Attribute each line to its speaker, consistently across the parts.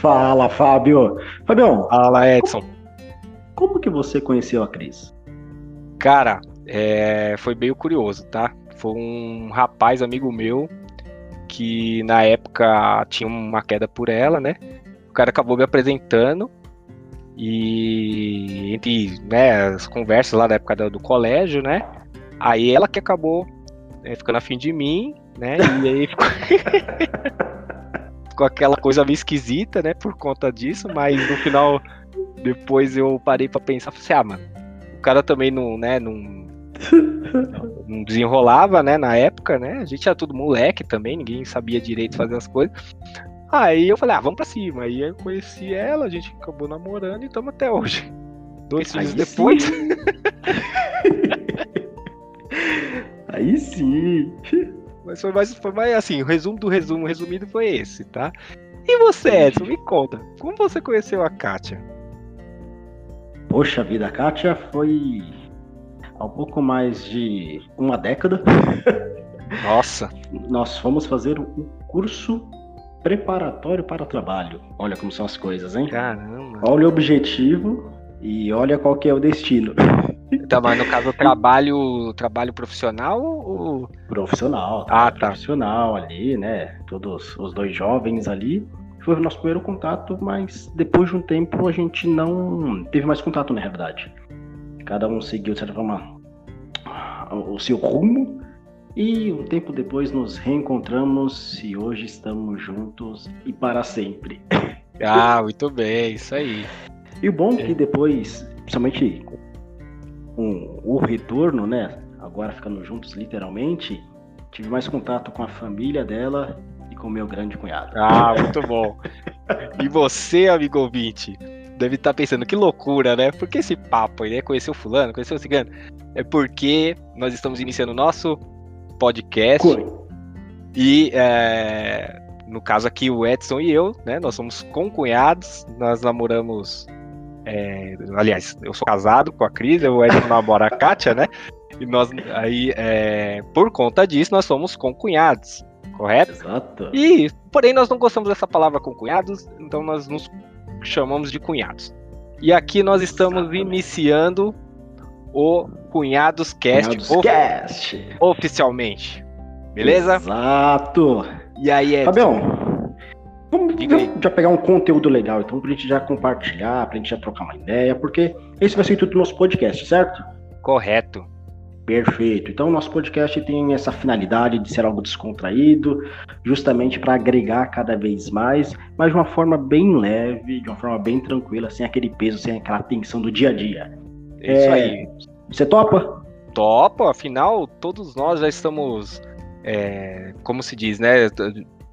Speaker 1: Fala, Fábio. Fabião.
Speaker 2: Fala, Edson.
Speaker 1: Como, como que você conheceu a Cris?
Speaker 2: Cara, é, foi meio curioso, tá? Foi um rapaz amigo meu que na época tinha uma queda por ela, né? O cara acabou me apresentando e entre né, as conversas lá da época do, do colégio, né? Aí ela que acabou né, ficando afim de mim, né? E aí ficou... ficou aquela coisa meio esquisita, né? Por conta disso, mas no final, depois eu parei para pensar, falei assim, ah, mano, o cara também não, né, não, não desenrolava, né, na época, né? A gente era tudo moleque também, ninguém sabia direito fazer as coisas. Aí eu falei, ah, vamos pra cima. Aí eu conheci ela, a gente acabou namorando e estamos até hoje. Dois filhos depois.
Speaker 1: Aí sim.
Speaker 2: Mas foi mais, foi mais assim, o resumo do resumo resumido foi esse, tá? E você, Edson, me conta, como você conheceu a Kátia?
Speaker 1: Poxa vida, a Kátia foi há um pouco mais de uma década.
Speaker 2: Nossa!
Speaker 1: Nós fomos fazer um curso preparatório para trabalho. Olha como são as coisas, hein?
Speaker 2: Caramba!
Speaker 1: Olha o objetivo e olha qual que é o destino.
Speaker 2: Tá, mas no caso, trabalho, trabalho profissional ou...
Speaker 1: Profissional.
Speaker 2: Ah, tá.
Speaker 1: Profissional ali, né? Todos os dois jovens ali. Foi o nosso primeiro contato, mas depois de um tempo a gente não teve mais contato, na realidade. Cada um seguiu, de certa forma, o seu rumo. E um tempo depois nos reencontramos e hoje estamos juntos e para sempre.
Speaker 2: Ah, muito bem, isso aí.
Speaker 1: E o bom é que depois, principalmente com o retorno, né? Agora ficando juntos literalmente, tive mais contato com a família dela e com o meu grande cunhado.
Speaker 2: Ah, muito bom. e você, amigo ouvinte, deve estar pensando, que loucura, né? Por que esse papo aí, né? Conheceu fulano, conheceu o cigano? É porque nós estamos iniciando o nosso podcast. E é, no caso aqui, o Edson e eu, né? Nós somos concunhados, nós namoramos é, aliás, eu sou casado com a Cris, o Edson namora a Kátia, né? E nós, aí, é, por conta disso, nós somos concunhados, correto?
Speaker 1: Exato.
Speaker 2: E, porém, nós não gostamos dessa palavra concunhados, então nós nos chamamos de cunhados. E aqui nós estamos Exatamente. iniciando o Cunhados Cast,
Speaker 1: Cunhados of Cast.
Speaker 2: oficialmente. Beleza?
Speaker 1: Exato.
Speaker 2: E aí, Edson?
Speaker 1: Fabião, Vamos, já pegar um conteúdo legal, então, pra gente já compartilhar, pra gente já trocar uma ideia, porque esse vai ser tudo do nosso podcast, certo?
Speaker 2: Correto.
Speaker 1: Perfeito. Então, o nosso podcast tem essa finalidade de ser algo descontraído, justamente para agregar cada vez mais, mas de uma forma bem leve, de uma forma bem tranquila, sem aquele peso, sem aquela tensão do dia a dia.
Speaker 2: É isso aí.
Speaker 1: Você topa?
Speaker 2: Topa, afinal, todos nós já estamos, é, como se diz, né?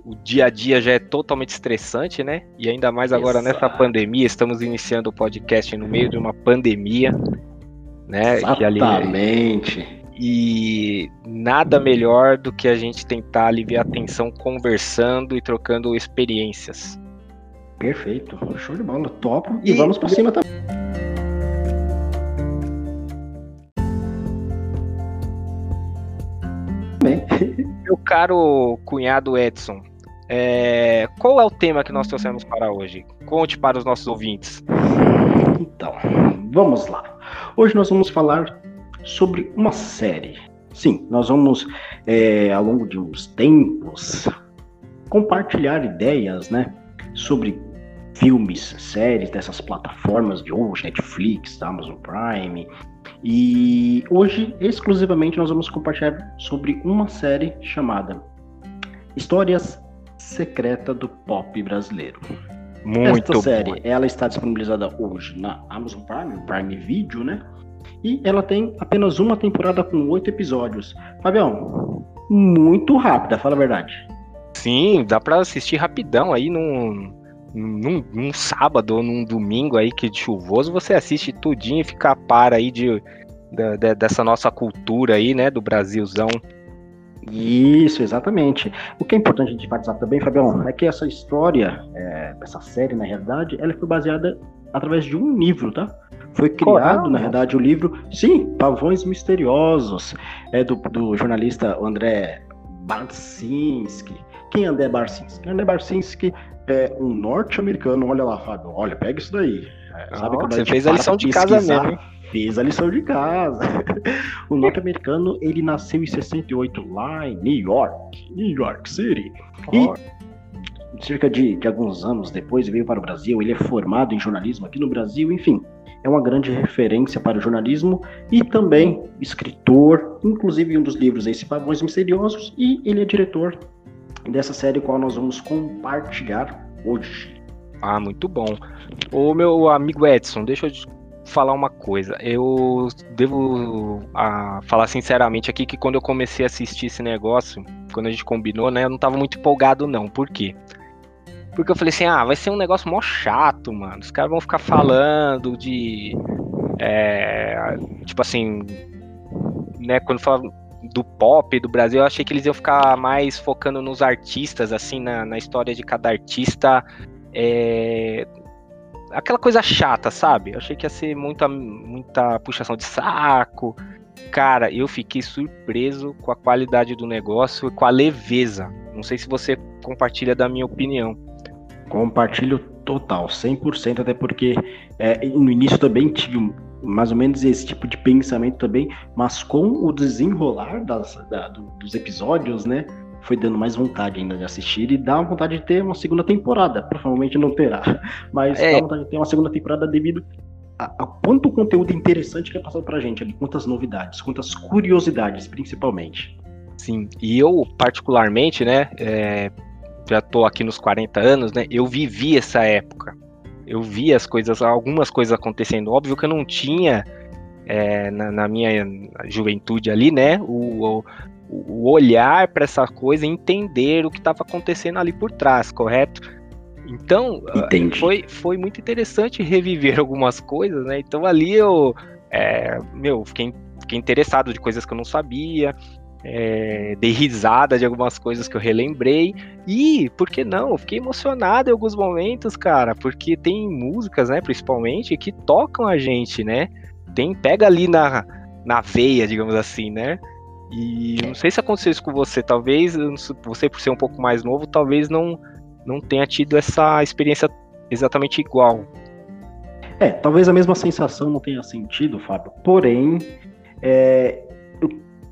Speaker 2: O dia a dia já é totalmente estressante, né? E ainda mais agora Exato. nessa pandemia, estamos iniciando o podcast no meio de uma pandemia, né?
Speaker 1: Exatamente.
Speaker 2: E nada melhor do que a gente tentar aliviar a tensão conversando e trocando experiências.
Speaker 1: Perfeito, show de bola, topo. E, e vamos para cima também.
Speaker 2: Meu caro cunhado Edson, é, qual é o tema que nós trouxemos para hoje? Conte para os nossos ouvintes.
Speaker 1: Então, vamos lá. Hoje nós vamos falar sobre uma série. Sim, nós vamos, é, ao longo de uns tempos, compartilhar ideias, né, sobre filmes, séries dessas plataformas de hoje, Netflix, Amazon Prime. E hoje, exclusivamente, nós vamos compartilhar sobre uma série chamada Histórias secreta do pop brasileiro.
Speaker 2: Muito
Speaker 1: Esta série, bom. ela está disponibilizada hoje na Amazon Prime, Prime Video, né? E ela tem apenas uma temporada com oito episódios. Fabião, muito rápida, fala a verdade.
Speaker 2: Sim, dá para assistir rapidão aí num, num, num, sábado ou num domingo aí que de chuvoso, você assiste tudinho e fica a par aí de, de, de, dessa nossa cultura aí, né, do Brasilzão.
Speaker 1: Isso, exatamente. O que é importante a gente enfatizar também, Fabião, é que essa história, é, essa série, na realidade, ela foi baseada através de um livro, tá? Foi criado, na verdade, o livro, sim, Pavões Misteriosos, é do, do jornalista André Barcinski. Quem é André Barcinski? André Barcinski é um norte-americano. Olha lá, Fábio. Olha, pega isso daí.
Speaker 2: É, sabe você fez a lição de casa mesmo.
Speaker 1: Fez a lição de casa. o norte-americano, ele nasceu em 68 lá em New York, New York City. E cerca de, de alguns anos depois veio para o Brasil. Ele é formado em jornalismo aqui no Brasil, enfim é uma grande referência para o jornalismo e também escritor, inclusive um dos livros esse Pavões Misteriosos, e ele é diretor dessa série qual nós vamos compartilhar hoje.
Speaker 2: Ah, muito bom. O meu amigo Edson, deixa eu falar uma coisa. Eu devo a, falar sinceramente aqui que quando eu comecei a assistir esse negócio, quando a gente combinou, né, eu não estava muito empolgado não. Por quê? Porque eu falei assim, ah, vai ser um negócio mó chato, mano. Os caras vão ficar falando de. É, tipo assim. Né, quando fala do pop do Brasil, eu achei que eles iam ficar mais focando nos artistas, assim, na, na história de cada artista. É, aquela coisa chata, sabe? Eu achei que ia ser muita, muita puxação de saco. Cara, eu fiquei surpreso com a qualidade do negócio e com a leveza. Não sei se você compartilha da minha opinião.
Speaker 1: Compartilho total, 100%, até porque é, no início também tive mais ou menos esse tipo de pensamento também, mas com o desenrolar das, da, dos episódios, né, foi dando mais vontade ainda de assistir e dá vontade de ter uma segunda temporada. Provavelmente não terá, mas é. dá vontade de ter uma segunda temporada devido a, a quanto conteúdo interessante que é passado pra gente ali, quantas novidades, quantas curiosidades, principalmente.
Speaker 2: Sim, e eu particularmente, né, é, já tô aqui nos 40 anos, né? Eu vivi essa época. Eu vi as coisas, algumas coisas acontecendo. Óbvio que eu não tinha é, na, na, minha juventude ali, né? O, o, o olhar para essa coisa e entender o que estava acontecendo ali por trás, correto? Então, foi, foi muito interessante reviver algumas coisas, né? Então ali eu, é, meu, fiquei, fiquei interessado de coisas que eu não sabia, é, dei risada de algumas coisas que eu relembrei. E, por que não? fiquei emocionado em alguns momentos, cara, porque tem músicas, né, principalmente, que tocam a gente, né? Tem, pega ali na, na veia, digamos assim, né? E não sei se aconteceu isso com você, talvez você, por ser um pouco mais novo, talvez não, não tenha tido essa experiência exatamente igual.
Speaker 1: É, talvez a mesma sensação não tenha sentido, Fábio. Porém, é,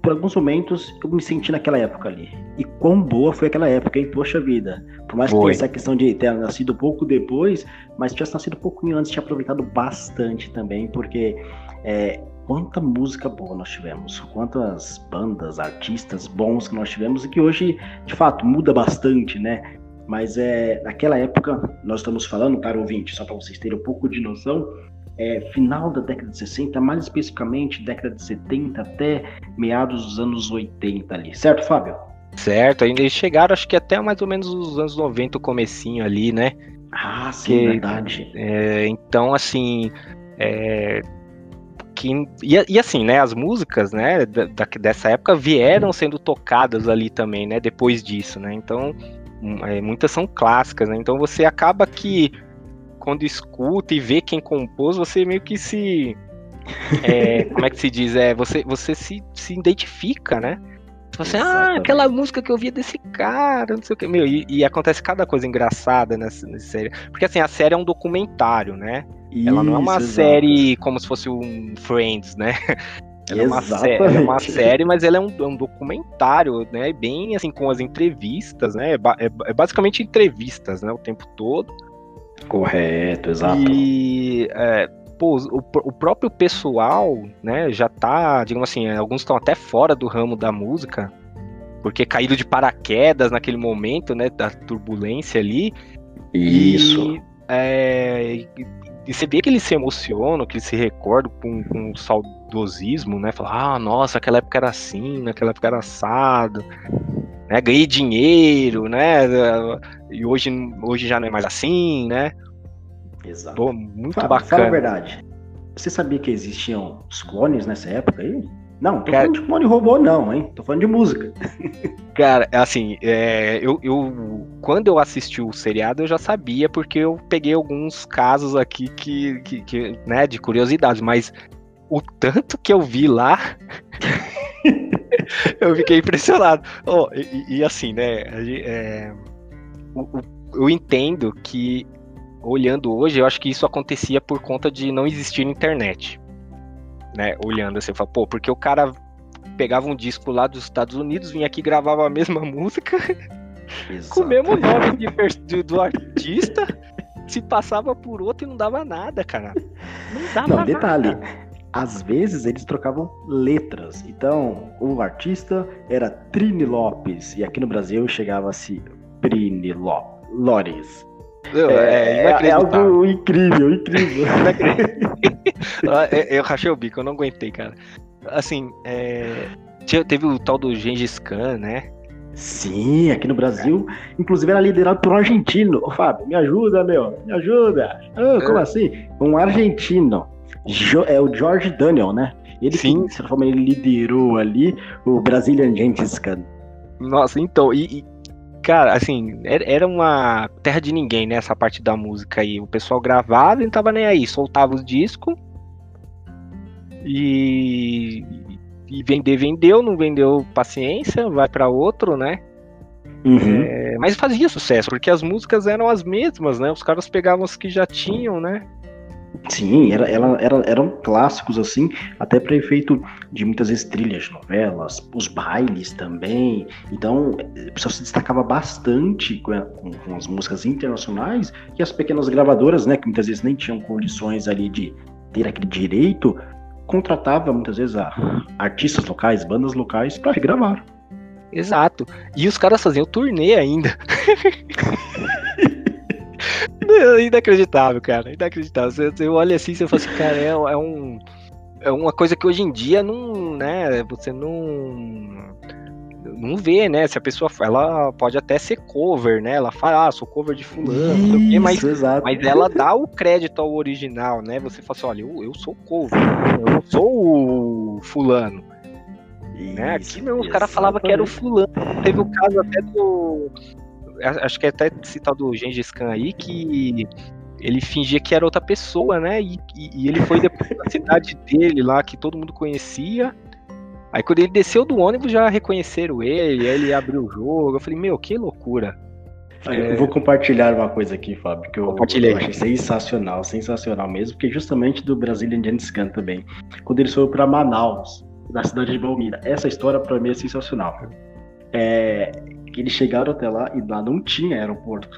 Speaker 1: por alguns momentos eu me senti naquela época ali. E quão boa foi aquela época, hein? Poxa vida. Por mais que tenha essa questão de ter nascido pouco depois, mas tivesse nascido pouco antes, tinha aproveitado bastante também, porque é, quanta música boa nós tivemos, quantas bandas, artistas bons que nós tivemos e que hoje, de fato, muda bastante, né? Mas é, naquela época, nós estamos falando, caro ouvinte, só para vocês terem um pouco de noção, é, final da década de 60, mais especificamente década de 70 até meados dos anos 80 ali, certo, Fábio?
Speaker 2: Certo, ainda eles chegaram acho que até mais ou menos os anos 90, o comecinho ali, né?
Speaker 1: Ah, sim, que, verdade.
Speaker 2: É, então, assim, é, que, e, e, assim, né, as músicas, né, da, dessa época vieram sendo tocadas ali também, né, depois disso, né, então hum, é, muitas são clássicas, né, então você acaba que quando escuta e vê quem compôs, você meio que se. É, como é que se diz? É, você, você se, se identifica, né? Você, tipo ah, aquela música que eu via desse cara, não sei o que. Meu, e, e acontece cada coisa engraçada nessa, nessa, série. Porque assim, a série é um documentário, né? Isso, Ela não é uma exato. série como se fosse um Friends, né? Ela é, uma série, é uma série, mas ela é um, é um, documentário, né? Bem assim, com as entrevistas, né? É, é, é basicamente entrevistas, né? O tempo todo.
Speaker 1: Correto, exato.
Speaker 2: E é, pô, o, o, próprio pessoal, né, já tá, digamos assim, alguns estão até fora do ramo da música, porque caíram de paraquedas naquele momento, né, da turbulência ali.
Speaker 1: Isso.
Speaker 2: E, é, e você vê que eles se emocionam, que eles se recordam com, com saudosismo, né? Falar, ah, nossa, aquela época era assim, naquela época era assado né? Ganhei dinheiro, né? E hoje, hoje já não é mais assim, né?
Speaker 1: Exato.
Speaker 2: Pô, muito
Speaker 1: fala,
Speaker 2: bacana.
Speaker 1: Fala a verdade. Você sabia que existiam os clones nessa época aí? Não, tô Cara, falando de clone robô, não, hein? Tô falando de música.
Speaker 2: Cara, assim, é, eu, eu, quando eu assisti o seriado, eu já sabia, porque eu peguei alguns casos aqui que, que, que né, de curiosidade, mas o tanto que eu vi lá eu fiquei impressionado. Oh, e, e, assim, né? É, eu entendo que, olhando hoje, eu acho que isso acontecia por conta de não existir internet. Né? Olhando assim, eu falo, pô, porque o cara pegava um disco lá dos Estados Unidos, vinha aqui gravava a mesma música, Exato. com o mesmo nome de, do artista, se passava por outro e não dava nada, cara.
Speaker 1: Não dava não, detalhe. Nada às vezes eles trocavam letras. Então, o artista era Trini Lopes e aqui no Brasil chegava-se Prini Lores.
Speaker 2: é, é, é, é, algo incrível, incrível. eu rachei o bico, eu não aguentei, cara. Assim, é, teve o tal do Gengis Khan, né?
Speaker 1: Sim, aqui no Brasil, inclusive era liderado por um argentino. Ô, Fábio, me ajuda, meu, me ajuda. Como é. assim? Um argentino. Jo, é o George Daniel, né? Ele Sim. de certa forma, ele liderou ali o Brazilian Gents Khan.
Speaker 2: Nossa, então, e, e, cara, assim, era uma terra de ninguém, né? Essa parte da música aí. O pessoal gravava e não tava nem aí, soltava os discos e, e vender, vendeu, não vendeu, paciência, vai para outro, né? Uhum. É, mas fazia sucesso, porque as músicas eram as mesmas, né? Os caras pegavam as que já tinham, né?
Speaker 1: Sim, era, ela, era, eram clássicos assim, até para efeito de muitas vezes trilhas, novelas, os bailes também. Então, o pessoal se destacava bastante com, com, com, as músicas internacionais e as pequenas gravadoras, né, que muitas vezes nem tinham condições ali de ter aquele direito, contratava muitas vezes artistas locais, bandas locais para regravar.
Speaker 2: Exato. E os caras faziam turnê ainda. Inacreditável, cara. Inacreditável. Você, você olha assim e você fala assim, cara, é, é, um. É uma coisa que hoje em dia não. né? Você não. Não vê, né? Se a pessoa. Ela pode até ser cover, né? Ela fala, ah, sou cover de fulano, Isso, quê, mas, mas ela dá o crédito ao original, né? Você fala assim, olha, eu, eu sou cover, eu sou o fulano. Isso, né? Aqui não, o cara falava que era o fulano. Teve o caso até do acho que é até citado o Gengis Khan aí, que ele fingia que era outra pessoa, né? E, e, e ele foi depois da cidade dele lá, que todo mundo conhecia. Aí quando ele desceu do ônibus, já reconheceram ele, ele abriu o jogo. Eu falei, meu, que loucura.
Speaker 1: É... Eu vou compartilhar uma coisa aqui, Fábio, que eu, eu achei sensacional, sensacional mesmo, porque justamente do Brazilian Gengis Khan também. Quando eles foram para Manaus, na cidade de Balmira. Essa história para mim é sensacional. É, que eles chegaram até lá e lá não tinha aeroporto.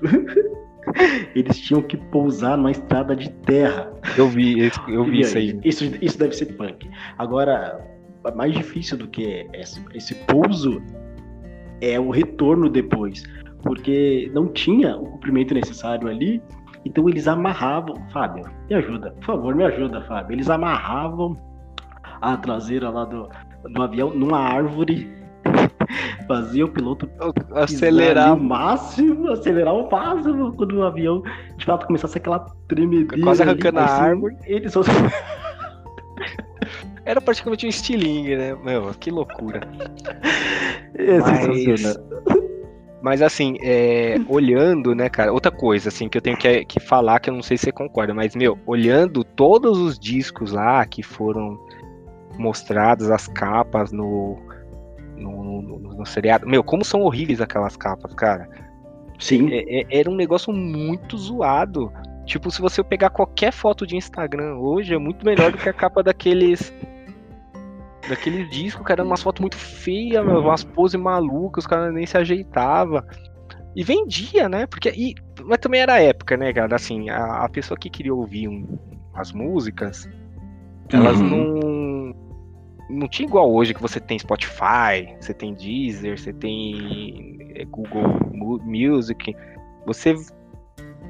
Speaker 1: eles tinham que pousar numa estrada de terra.
Speaker 2: Eu vi, eu vi isso aí.
Speaker 1: Isso, isso deve ser punk. Agora, mais difícil do que esse, esse pouso é o retorno depois, porque não tinha o comprimento necessário ali, então eles amarravam. Fábio, me ajuda, por favor, me ajuda, Fábio. Eles amarravam a traseira lá do, do avião numa árvore fazia o piloto
Speaker 2: acelerar
Speaker 1: o máximo, acelerar o máximo quando o avião de fato começasse aquela tremedeira.
Speaker 2: Quase arrancando ali, a assim, árvore.
Speaker 1: Ele só...
Speaker 2: Era praticamente um estilingue, né? Meu, que loucura.
Speaker 1: É Mas...
Speaker 2: Mas assim, é, olhando, né, cara, outra coisa, assim, que eu tenho que, que falar, que eu não sei se você concorda, mas, meu, olhando todos os discos lá que foram mostrados, as capas no, no, no, no, seriado. Meu, como são horríveis aquelas capas, cara.
Speaker 1: Sim.
Speaker 2: É, é, era um negócio muito zoado. Tipo, se você pegar qualquer foto de Instagram hoje, é muito melhor do que a capa daqueles. Daqueles discos, cara, umas fotos muito feias, umas poses malucas, os caras nem se ajeitava. E vendia, né? Porque. E, mas também era a época, né, cara? Assim, a, a pessoa que queria ouvir um, as músicas, elas uhum. não não tinha igual hoje que você tem Spotify, você tem Deezer, você tem é, Google Music. Você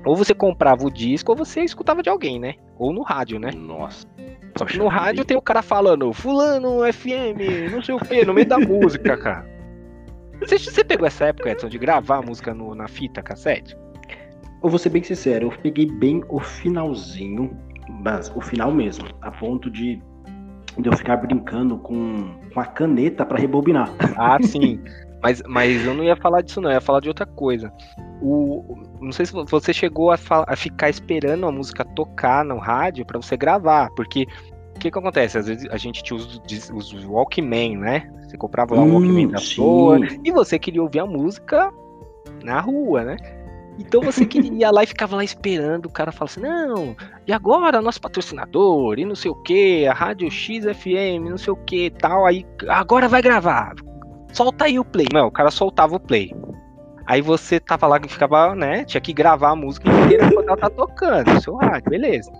Speaker 2: ou você comprava o disco ou você escutava de alguém, né? Ou no rádio, né?
Speaker 1: Nossa.
Speaker 2: Que no rádio tem o cara falando Fulano FM, não sei o que, no meio da música, cara. Você, você pegou essa época, Edson, de gravar a música no, na fita cassete?
Speaker 1: Eu vou ser bem sincero, eu peguei bem o finalzinho, mas o final mesmo, a ponto de de eu ficar brincando com, com a caneta para rebobinar.
Speaker 2: Ah, sim. Mas, mas eu não ia falar disso, não, eu ia falar de outra coisa. O, não sei se você chegou a, a ficar esperando a música tocar no rádio para você gravar, porque o que que acontece? Às vezes a gente tinha os, os Walkman, né? Você comprava lá o hum, Walkman da sua e você queria ouvir a música na rua, né? Então você queria lá e ficava lá esperando, o cara fala assim, não, e agora nosso patrocinador, e não sei o que, a Rádio XFM, não sei o que tal, aí agora vai gravar. Solta aí o play. Não, o cara soltava o play. Aí você tava lá que ficava, né? Tinha que gravar a música inteira quando ela tá tocando, seu rádio, beleza.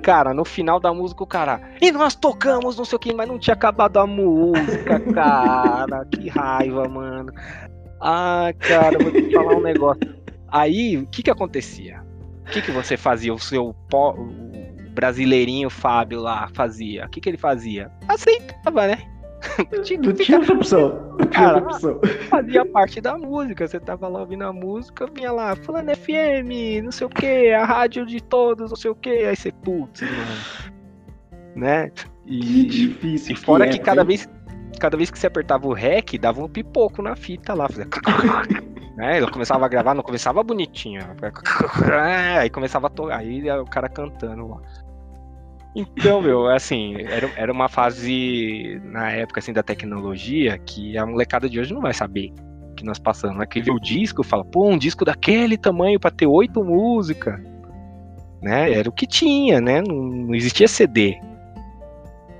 Speaker 2: Cara, no final da música o cara. E nós tocamos, não sei o que, mas não tinha acabado a música, cara. que raiva, mano. Ah, cara, vou te falar um negócio. Aí, o que que acontecia? O que que você fazia? O seu po... o brasileirinho Fábio lá fazia? O que que ele fazia? Aceitava, né?
Speaker 1: tinha não tinha outra opção. Não tinha outra opção.
Speaker 2: Fazia parte da música. Você tava lá ouvindo a música, vinha lá, falando FM, não sei o que, a rádio de todos, não sei o que. Aí você, putz, mano. Né?
Speaker 1: E, que difícil.
Speaker 2: E fora que, é, que cada vez cada vez que você apertava o REC, dava um pipoco na fita lá. Fazia... né? Ela começava a gravar, não começava bonitinho. Aí começava a tocar, aí o cara cantando lá. Então, meu, assim, era, era uma fase na época assim da tecnologia que a molecada de hoje não vai saber que nós passamos. Que vê o disco fala, pô, um disco daquele tamanho para ter oito músicas. Né? Era o que tinha, né? Não, não existia CD.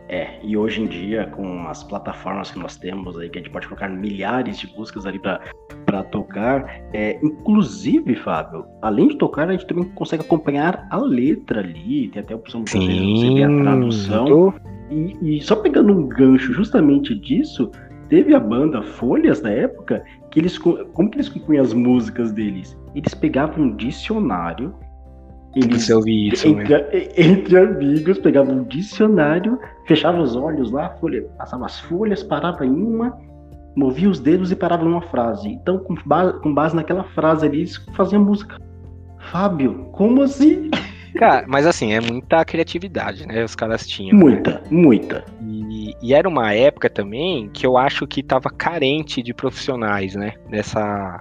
Speaker 1: É, e hoje em dia, com as plataformas que nós temos aí, que a gente pode colocar milhares de músicas ali para tocar, é, inclusive, Fábio, além de tocar, a gente também consegue acompanhar a letra ali, tem até a opção de você ver a tradução. E, e só pegando um gancho justamente disso, teve a banda Folhas na época, que eles como que eles compunham as músicas deles? Eles pegavam um dicionário
Speaker 2: eles, isso,
Speaker 1: entre, entre, amigos, pegavam um dicionário, fechavam os olhos lá, folha, passava as folhas, parava em uma, movia os dedos e parava numa frase. Então, com base, com base naquela frase ali, eles faziam música. Fábio, como assim?
Speaker 2: Cara, mas assim, é muita criatividade, né? Os caras tinham.
Speaker 1: Muita, né? muita.
Speaker 2: E, e, era uma época também que eu acho que tava carente de profissionais, né? Nessa,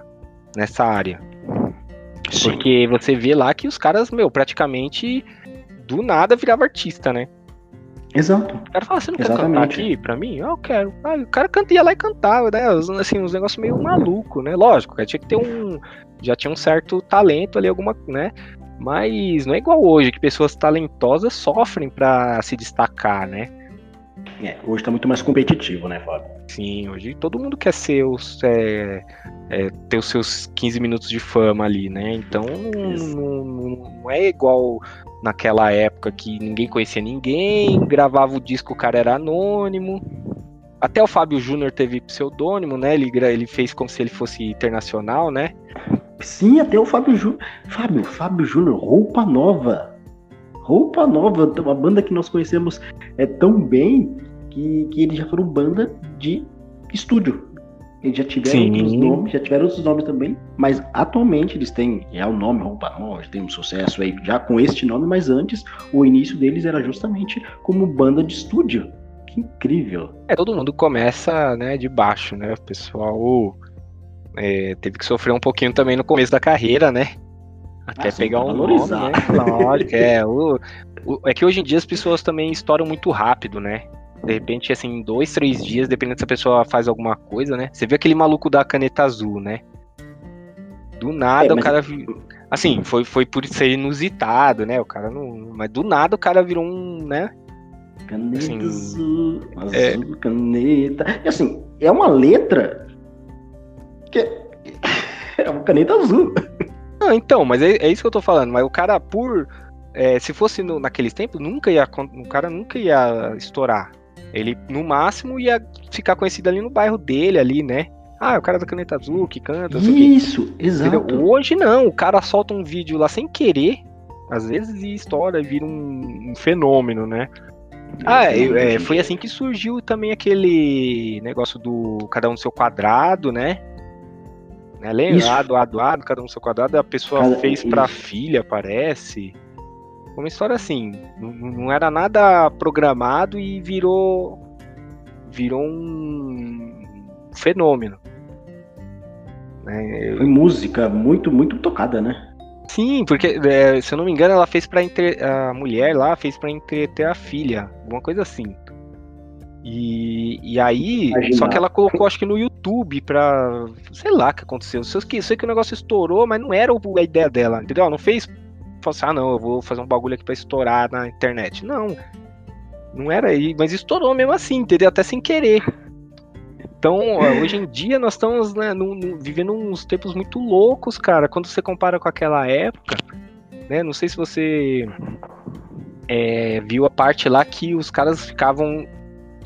Speaker 2: nessa área. Sim. Porque você vê lá que os caras, meu, praticamente do nada virava artista, né?
Speaker 1: Exato.
Speaker 2: O cara fala, você não Exatamente. quer cantar aqui pra mim? Ah, eu quero. Ah, o cara canta, ia lá e cantava, né? Assim, uns negócios meio maluco, né? Lógico, tinha que ter um. Já tinha um certo talento ali, alguma, né? Mas não é igual hoje, que pessoas talentosas sofrem para se destacar, né?
Speaker 1: É, hoje tá muito mais competitivo, né, Fábio?
Speaker 2: Sim, hoje todo mundo quer ser os, é, é, ter os seus 15 minutos de fama ali, né? Então não, não, é igual naquela época que ninguém conhecia ninguém, gravava o disco, o cara era anônimo. Até o Fábio Júnior teve pseudônimo, né? Ele, ele fez como se ele fosse internacional, né?
Speaker 1: Sim, até o Fábio Júnior. Fábio, Fábio Júnior, roupa nova. Roupa nova, uma banda que nós conhecemos é tão bem que, que eles já foram banda de estúdio. Eles já tiveram Sim. outros nomes, já tiveram outros nomes também, mas atualmente eles têm já o nome Roupa Nova, tem um sucesso aí já com este nome, mas antes o início deles era justamente como banda de estúdio. Que incrível.
Speaker 2: É, todo mundo começa, né, de baixo, né? O pessoal é, teve que sofrer um pouquinho também no começo da carreira, né? Até ah, pegar um valorizar. nome, né? Lógico, é. O, o, é que hoje em dia as pessoas também estouram muito rápido, né? De repente, assim, dois, três dias, dependendo se a pessoa faz alguma coisa, né? Você vê aquele maluco da caneta azul, né? Do nada é, o cara. Assim, foi, foi por ser inusitado, né? O cara não. Mas do nada o cara virou um, né?
Speaker 1: Caneta assim, azul, azul, é... caneta. E assim, é uma letra que é uma caneta azul.
Speaker 2: Não, então, mas é, é, isso que eu tô falando. Mas o cara, por. É, se fosse no, naqueles tempos, nunca ia. O cara nunca ia estourar. Ele, no máximo, ia ficar conhecido ali no bairro dele, ali, né? Ah, é o cara da caneta azul que canta.
Speaker 1: Isso, exato. Entendeu?
Speaker 2: Hoje não, o cara solta um vídeo lá sem querer, às vezes, e estoura, vira um, um fenômeno, né? Ah, é, é, foi assim que surgiu também aquele negócio do cada um no seu quadrado, né? Lembra? Lado, lado, lado, cada um no seu quadrado, a pessoa cada... fez pra Isso. filha, parece. Uma história assim, não, não era nada programado e virou virou um fenômeno.
Speaker 1: Né? Foi música muito, muito tocada, né?
Speaker 2: Sim, porque é, se eu não me engano, ela fez pra entre... a mulher lá fez para entreter a filha, alguma coisa assim. E, e aí, Imagina. só que ela colocou, acho que no YouTube pra. Sei lá o que aconteceu. Sei que, sei que o negócio estourou, mas não era a ideia dela, entendeu? Ela não fez. Falou assim, ah, não, eu vou fazer um bagulho aqui pra estourar na internet. Não. Não era aí, mas estourou mesmo assim, entendeu? Até sem querer. Então, hoje em dia nós estamos né, vivendo uns tempos muito loucos, cara. Quando você compara com aquela época, né? Não sei se você é, viu a parte lá que os caras ficavam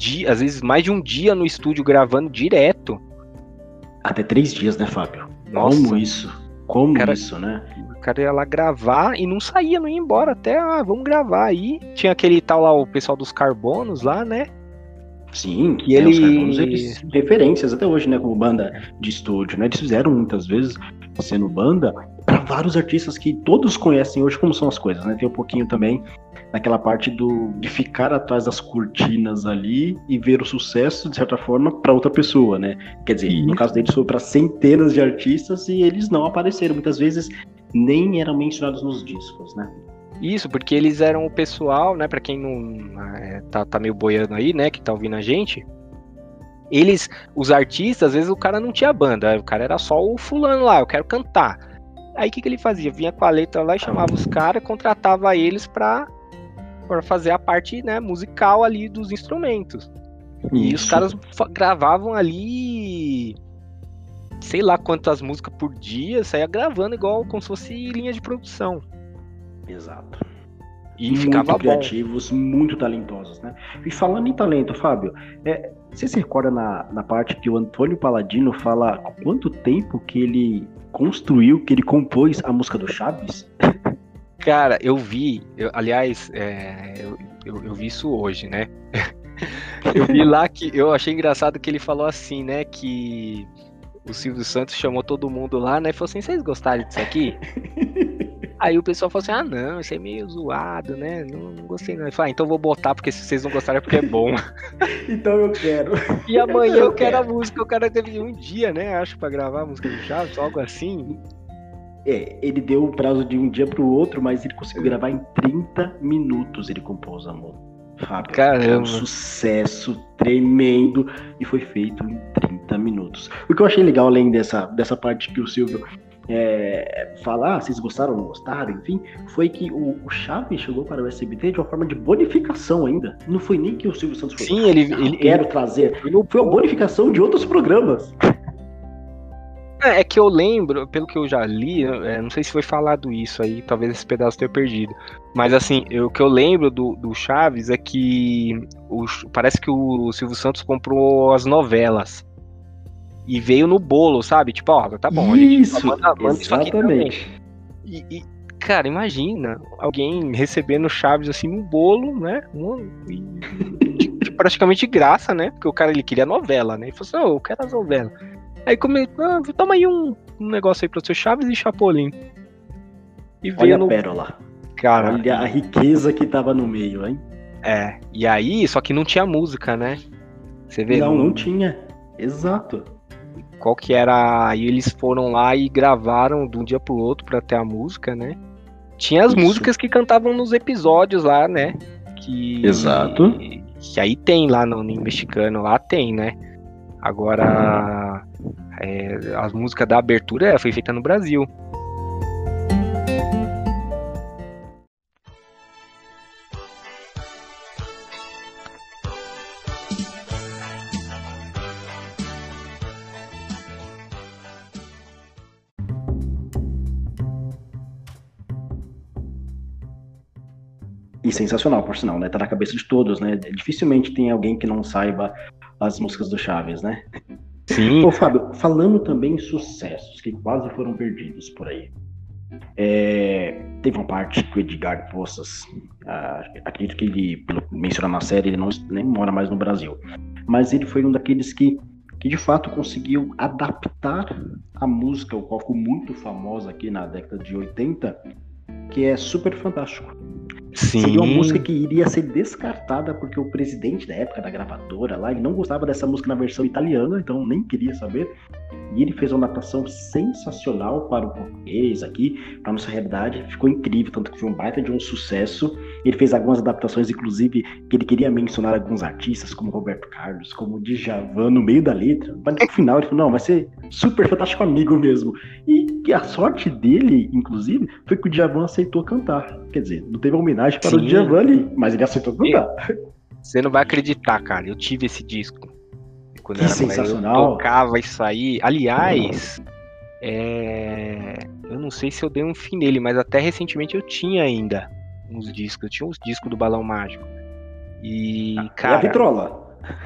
Speaker 2: dia, às vezes mais de um dia no estúdio gravando direto.
Speaker 1: Até três dias, né, Fábio? Nossa. Como isso? Como cara, isso, né?
Speaker 2: O cara ia lá gravar e não saía, não ia embora. Até, ah, vamos gravar aí. Tinha aquele tal lá, o pessoal dos carbonos lá, né?
Speaker 1: Sim, que ele... os carbonos, eles referências até hoje, né, como banda de estúdio, né? Eles fizeram muitas vezes sendo banda para vários artistas que todos conhecem hoje como são as coisas, né? Tem um pouquinho também naquela parte do de ficar atrás das cortinas ali e ver o sucesso de certa forma para outra pessoa, né? Quer dizer, Sim. no caso deles foi para centenas de artistas e eles não apareceram muitas vezes nem eram mencionados nos discos, né?
Speaker 2: Isso, porque eles eram o pessoal, né? Para quem não é, tá, tá meio boiando aí, né? Que tá ouvindo a gente, eles, os artistas, às vezes o cara não tinha banda, o cara era só o fulano lá, eu quero cantar. Aí o que, que ele fazia? Vinha com a letra lá e chamava os caras, contratava eles pra para fazer a parte né, musical ali dos instrumentos. Isso. E os caras gravavam ali sei lá quantas músicas por dia, saía gravando igual como se fosse linha de produção.
Speaker 1: Exato. E muito ficava criativos, bom. muito talentosos, né? E falando em talento, Fábio, é, você se recorda na, na parte que o Antônio Paladino fala quanto tempo que ele construiu, que ele compôs a música do Chaves?
Speaker 2: Cara, eu vi, eu, aliás, é, eu, eu, eu, vi isso hoje, né? eu vi lá que eu achei engraçado que ele falou assim, né? Que o Silvio Santos chamou todo mundo lá, né? E falou assim: vocês gostaram disso aqui? Aí o pessoal falou assim: ah, não, isso é meio zoado, né? Não, não gostei, não. Ele falou: ah, então vou botar, porque se vocês não gostarem é porque é bom.
Speaker 1: então eu quero.
Speaker 2: E amanhã eu, eu quero, quero a música. O cara teve um dia, né? Acho, pra gravar a música do Chaves, algo assim.
Speaker 1: É, ele deu o prazo de um dia pro outro, mas ele conseguiu gravar em 30 minutos. Ele compôs a música. Fábio. Caramba. um sucesso tremendo e foi feito em 30 minutos. O que eu achei legal, além dessa, dessa parte que o Silvio é, falar, ah, vocês gostaram ou não gostaram, enfim, foi que o, o Chaves chegou para o SBT de uma forma de bonificação ainda. Não foi nem que o Silvio Santos foi.
Speaker 2: Sim, ele, ele
Speaker 1: quero ele, trazer. Ele, foi uma bonificação de outros programas.
Speaker 2: É, é que eu lembro, pelo que eu já li, é, não sei se foi falado isso aí, talvez esse pedaço tenha perdido. Mas assim, o que eu lembro do, do Chaves é que o, parece que o Silvio Santos comprou as novelas. E veio no bolo, sabe? Tipo, ó, tá bom,
Speaker 1: isso, manda, manda exatamente.
Speaker 2: E, e, cara, imagina alguém recebendo Chaves assim no bolo, né? De, praticamente de graça, né? Porque o cara ele queria novela, né? Ele falou assim, oh, eu quero as novelas. Aí come, ah, toma aí um, um negócio aí pro seu Chaves e Chapolin.
Speaker 1: E veio Olha no... a pérola. Cara, Olha a riqueza que tava no meio, hein?
Speaker 2: É, e aí, só que não tinha música, né?
Speaker 1: Você vê? Não, não tinha. Exato.
Speaker 2: Qual que era. Aí eles foram lá e gravaram de um dia pro outro pra ter a música, né? Tinha as Isso. músicas que cantavam nos episódios lá, né? Que,
Speaker 1: Exato.
Speaker 2: Que, que aí tem lá no, no mexicano, lá tem, né? Agora, é, a música da abertura foi feita no Brasil.
Speaker 1: E sensacional, por sinal, né? Tá na cabeça de todos, né? Dificilmente tem alguém que não saiba as músicas do Chaves, né?
Speaker 2: Sim.
Speaker 1: Ô, Fábio, falando também em sucessos que quase foram perdidos por aí. É, teve uma parte que o Edgar Poças, ah, acredito que ele, pelo mencionar na série, ele não nem mora mais no Brasil, mas ele foi um daqueles que, que de fato conseguiu adaptar a música, o qual ficou muito famosa aqui na década de 80, que é Super Fantástico.
Speaker 2: Sim.
Speaker 1: Seria uma música que iria ser descartada porque o presidente da época da gravadora lá, ele não gostava dessa música na versão italiana, então nem queria saber. E ele fez uma adaptação sensacional para o português aqui, para a nossa realidade. Ficou incrível, tanto que foi um baita de um sucesso. Ele fez algumas adaptações, inclusive, que ele queria mencionar alguns artistas, como Roberto Carlos, como Djavan, no meio da letra. Mas no final ele falou, não, vai ser super fantástico amigo mesmo. E a sorte dele, inclusive, foi que o Djavan aceitou cantar. Quer dizer, não teve homenagem para Sim. o Djavan ali, mas ele aceitou cantar.
Speaker 2: Você não vai acreditar, cara. Eu tive esse disco
Speaker 1: quando que era sensacional.
Speaker 2: eu tocava isso aí. Aliás, é... eu não sei se eu dei um fim nele, mas até recentemente eu tinha ainda uns discos. Eu tinha uns discos do Balão Mágico. E, ah, cara. E a
Speaker 1: vitrola?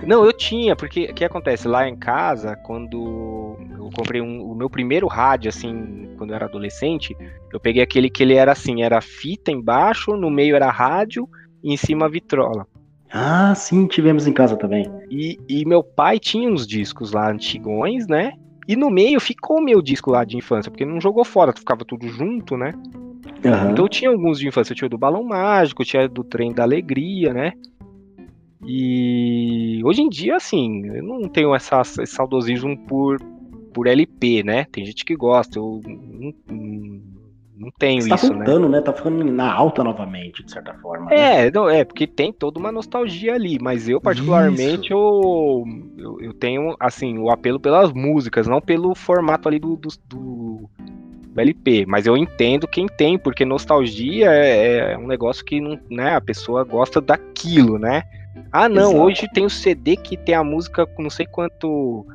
Speaker 2: Não, eu tinha, porque o que acontece? Lá em casa, quando eu comprei um, o meu primeiro rádio, assim, quando eu era adolescente, eu peguei aquele que ele era assim, era fita embaixo, no meio era rádio e em cima a vitrola.
Speaker 1: Ah, sim, tivemos em casa também.
Speaker 2: E, e meu pai tinha uns discos lá antigões, né? E no meio ficou o meu disco lá de infância, porque não jogou fora, ficava tudo junto, né? Uhum. Então eu tinha alguns de infância, tinha do Balão Mágico, tinha do Trem da Alegria, né? E hoje em dia, assim, eu não tenho essa, esse saudosismo por, por LP, né? Tem gente que gosta, eu não, não tenho Você tá isso,
Speaker 1: tá voltando, né? né? Tá ficando na alta novamente, de certa forma.
Speaker 2: É, né? não, é, porque tem toda uma nostalgia ali, mas eu, particularmente, eu, eu, eu, tenho, assim, o apelo pelas músicas, não pelo formato ali do, do, do, do LP. Mas eu entendo quem tem, porque nostalgia é, é, um negócio que não, né, a pessoa gosta daquilo, né? Ah, não, Exato. hoje tem o CD que tem a música com não sei quanto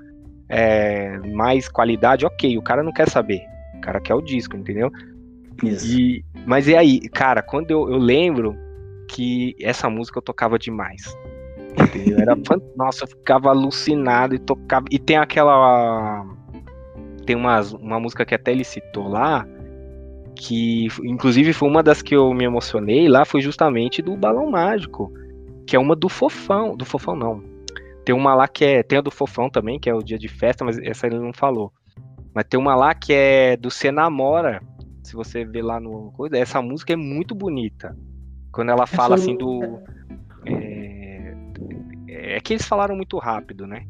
Speaker 2: é, mais qualidade, ok, o cara não quer saber. O cara quer o disco, entendeu? Isso. E, mas e aí, cara, quando eu, eu lembro que essa música eu tocava demais. Entendeu? Era, nossa, eu ficava alucinado e tocava. E tem aquela. Tem uma, uma música que até ele citou lá, que inclusive foi uma das que eu me emocionei lá, foi justamente do Balão Mágico, que é uma do Fofão. Do Fofão não. Tem uma lá que é. Tem a do Fofão também, que é o dia de festa, mas essa ele não falou. Mas tem uma lá que é do Se Namora, se você vê lá no coisa, essa música é muito bonita. Quando ela fala assim do. É, é, que eles falaram muito rápido, né?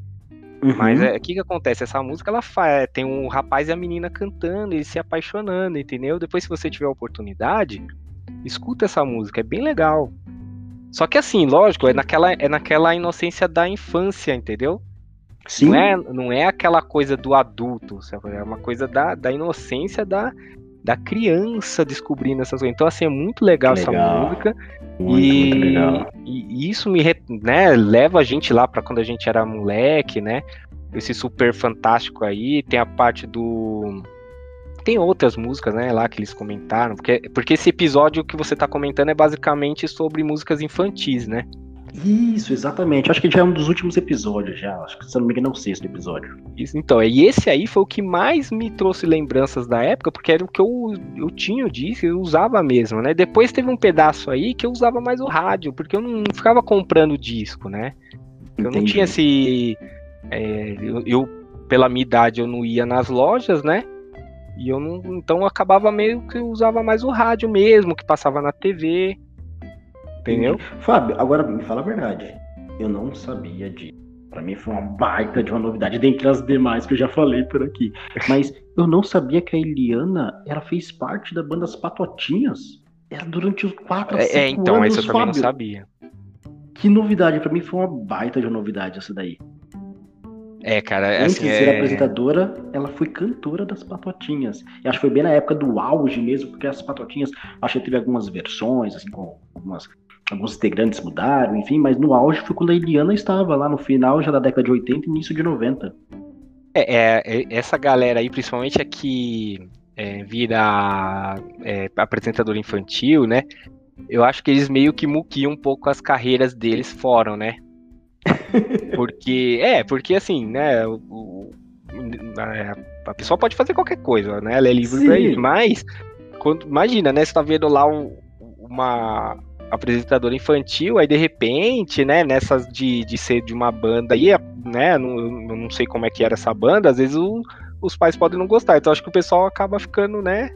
Speaker 2: Uhum. Mas é, o é, que, que acontece? Essa música ela faz, tem um rapaz e a menina cantando, eles se apaixonando, entendeu? Depois, se você tiver a oportunidade, escuta essa música, é bem legal. Só que assim, lógico, é naquela, é naquela inocência da infância, entendeu? Sim. Não é, não é aquela coisa do adulto, sabe? é uma coisa da, da inocência da, da criança descobrindo essas coisas. Então, assim, é muito legal, legal. essa música. Muito, e, muito legal. e isso me né, leva a gente lá para quando a gente era moleque, né? Esse super fantástico aí. Tem a parte do. Tem outras músicas, né, lá que eles comentaram. Porque, porque esse episódio que você tá comentando é basicamente sobre músicas infantis, né?
Speaker 1: Isso, exatamente. Acho que já é um dos últimos episódios, já. Acho que, se não me engano, é o sexto episódio.
Speaker 2: Isso, então, e esse aí foi o que mais me trouxe lembranças da época, porque era o que eu, eu tinha o disco, eu usava mesmo, né? Depois teve um pedaço aí que eu usava mais o rádio, porque eu não ficava comprando disco, né? Eu Entendi. não tinha esse. É, eu, eu, pela minha idade, eu não ia nas lojas, né? E eu não. Então eu acabava meio que eu usava mais o rádio mesmo, que passava na TV. Entendeu?
Speaker 1: Fábio, agora me fala a verdade. Eu não sabia disso. Para mim foi uma baita de uma novidade, dentre as demais que eu já falei por aqui. Mas eu não sabia que a Eliana ela fez parte da banda As Patotinhas. Era durante os quatro
Speaker 2: é, é, então, anos, essa eu também não sabia.
Speaker 1: Que novidade, para mim foi uma baita de uma novidade essa daí.
Speaker 2: É, cara,
Speaker 1: Antes
Speaker 2: assim,
Speaker 1: de ser
Speaker 2: é...
Speaker 1: apresentadora, ela foi cantora das Patotinhas. E acho que foi bem na época do auge mesmo, porque as Patotinhas, acho que teve algumas versões, assim, com algumas alguns integrantes mudaram, enfim, mas no auge foi quando a Eliana estava lá no final já da década de 80 e início de 90.
Speaker 2: É, é, é essa galera aí, principalmente a que é, vira é, apresentador infantil, né? Eu acho que eles meio que muquiam um pouco as carreiras deles fora, né? Porque, é, porque assim, né? O, o, a pessoa pode fazer qualquer coisa, né? Ela é livre Sim. pra isso, mas quando, imagina, né? Você tá vendo lá um, uma, apresentador infantil, aí de repente, né, nessas de, de ser de uma banda aí, né, não, não sei como é que era essa banda, às vezes o, os pais podem não gostar, então acho que o pessoal acaba ficando, né,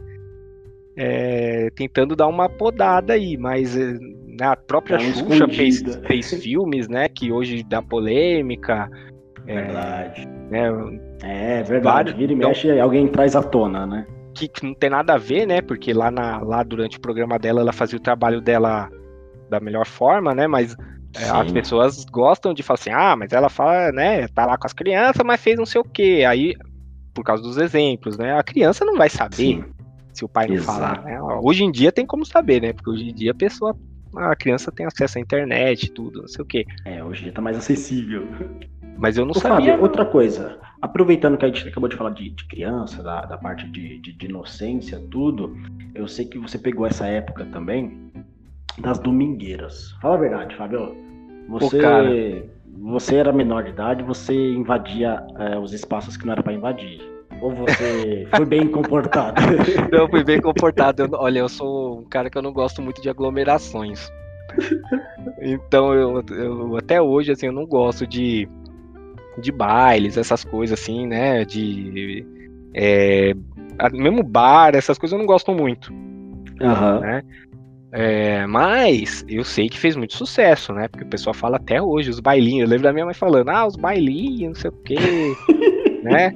Speaker 2: é, tentando dar uma podada aí, mas né, a própria Xuxa fez, fez filmes, né, que hoje dá polêmica,
Speaker 1: Verdade.
Speaker 2: É,
Speaker 1: é verdade. Vira e então, mexe, alguém traz à tona, né?
Speaker 2: Que, que, não tem nada a ver, né? Porque lá, na, lá durante o programa dela, ela fazia o trabalho dela da melhor forma, né? Mas é, as pessoas gostam de falar assim, ah, mas ela fala, né? Tá lá com as crianças, mas fez não sei o quê. Aí, por causa dos exemplos, né? A criança não vai saber Sim. se o pai não Exato. falar. Né? Hoje em dia tem como saber, né? Porque hoje em dia a pessoa, a criança tem acesso à internet, tudo, não sei o quê.
Speaker 1: É, hoje em dia tá mais acessível.
Speaker 2: Mas eu não Ô, sabia.
Speaker 1: Fábio, outra coisa, aproveitando que a gente acabou de falar de, de criança, da, da parte de, de, de, inocência, tudo, eu sei que você pegou essa época também das domingueiras. Fala a verdade, Fábio. Você, você era menor de idade, você invadia é, os espaços que não era para invadir. Ou você foi bem comportado?
Speaker 2: Não, fui bem comportado. Eu, olha, eu sou um cara que eu não gosto muito de aglomerações. Então, eu, eu até hoje, assim, eu não gosto de de bailes, essas coisas assim, né? De. É, mesmo bar, essas coisas eu não gosto muito.
Speaker 1: Uhum.
Speaker 2: Né? É, mas eu sei que fez muito sucesso, né? Porque o pessoal fala até hoje, os bailinhos. Eu lembro da minha mãe falando, ah, os bailinhos, não sei o quê, né?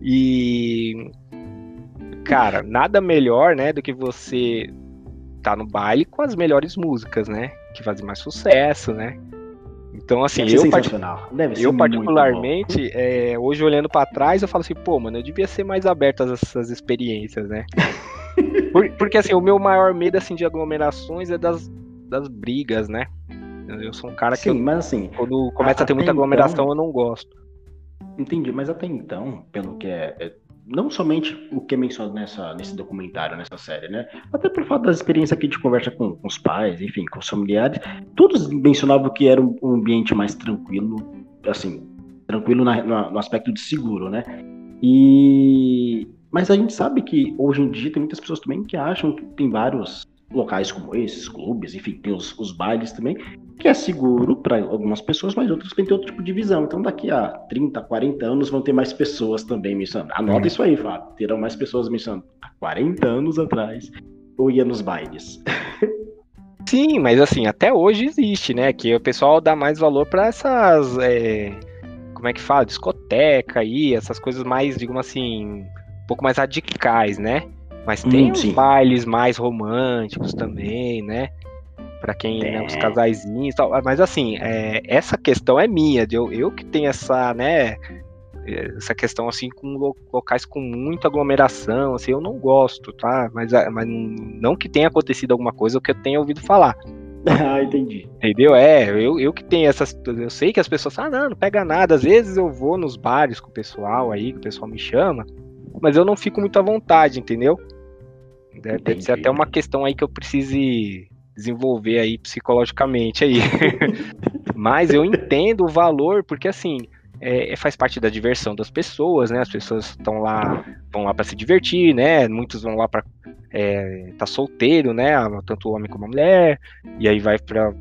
Speaker 2: E. Cara, nada melhor, né, do que você tá no baile com as melhores músicas, né? Que fazem mais sucesso, né? Então, assim, eu, eu particularmente, é, hoje olhando para trás, eu falo assim, pô, mano, eu devia ser mais aberto a essas experiências, né? Por, porque, assim, o meu maior medo, assim, de aglomerações é das, das brigas, né? Eu sou um cara que.
Speaker 1: Eu, mas assim.
Speaker 2: Quando começa a, a ter muita aglomeração, então, eu não gosto.
Speaker 1: Entendi, mas até então, pelo que é, é não somente o que é mencionado nessa, nesse documentário, nessa série, né? Até por fato das experiências que a gente conversa com, com os pais, enfim, com os familiares, todos mencionavam que era um, um ambiente mais tranquilo, assim, tranquilo na, na, no aspecto de seguro, né? E mas a gente sabe que hoje em dia tem muitas pessoas também que acham que tem vários locais como esses, clubes, enfim, tem os, os bailes também, que é seguro para algumas pessoas, mas outras têm outro tipo de visão. Então, daqui a 30, 40 anos vão ter mais pessoas também mencionando. Anota hum. isso aí, Fábio. Terão mais pessoas mencionando. Há 40 anos atrás, eu ia nos bailes.
Speaker 2: Sim, mas assim, até hoje existe, né? Que o pessoal dá mais valor para essas. É, como é que fala? Discoteca aí, essas coisas mais, digamos assim, um pouco mais radicais, né? Mas tem hum, bailes mais românticos também, né? Para quem, é. né, os casaizinhos e tal. Mas assim, é, essa questão é minha, eu, eu que tenho essa, né? Essa questão assim com locais com muita aglomeração, assim, eu não gosto, tá? Mas, mas não que tenha acontecido alguma coisa que eu tenha ouvido falar.
Speaker 1: Ah, entendi.
Speaker 2: Entendeu? É, eu, eu que tenho essas. Eu sei que as pessoas falam, ah, não, não pega nada. Às vezes eu vou nos bares com o pessoal aí, que o pessoal me chama, mas eu não fico muito à vontade, entendeu? Deve, deve ser até uma questão aí que eu precise desenvolver aí psicologicamente aí. Mas eu entendo o valor, porque assim, é, é, faz parte da diversão das pessoas, né? As pessoas estão lá, vão lá para se divertir, né? Muitos vão lá para é, tá solteiro, né? Tanto o homem como a mulher, e aí vai para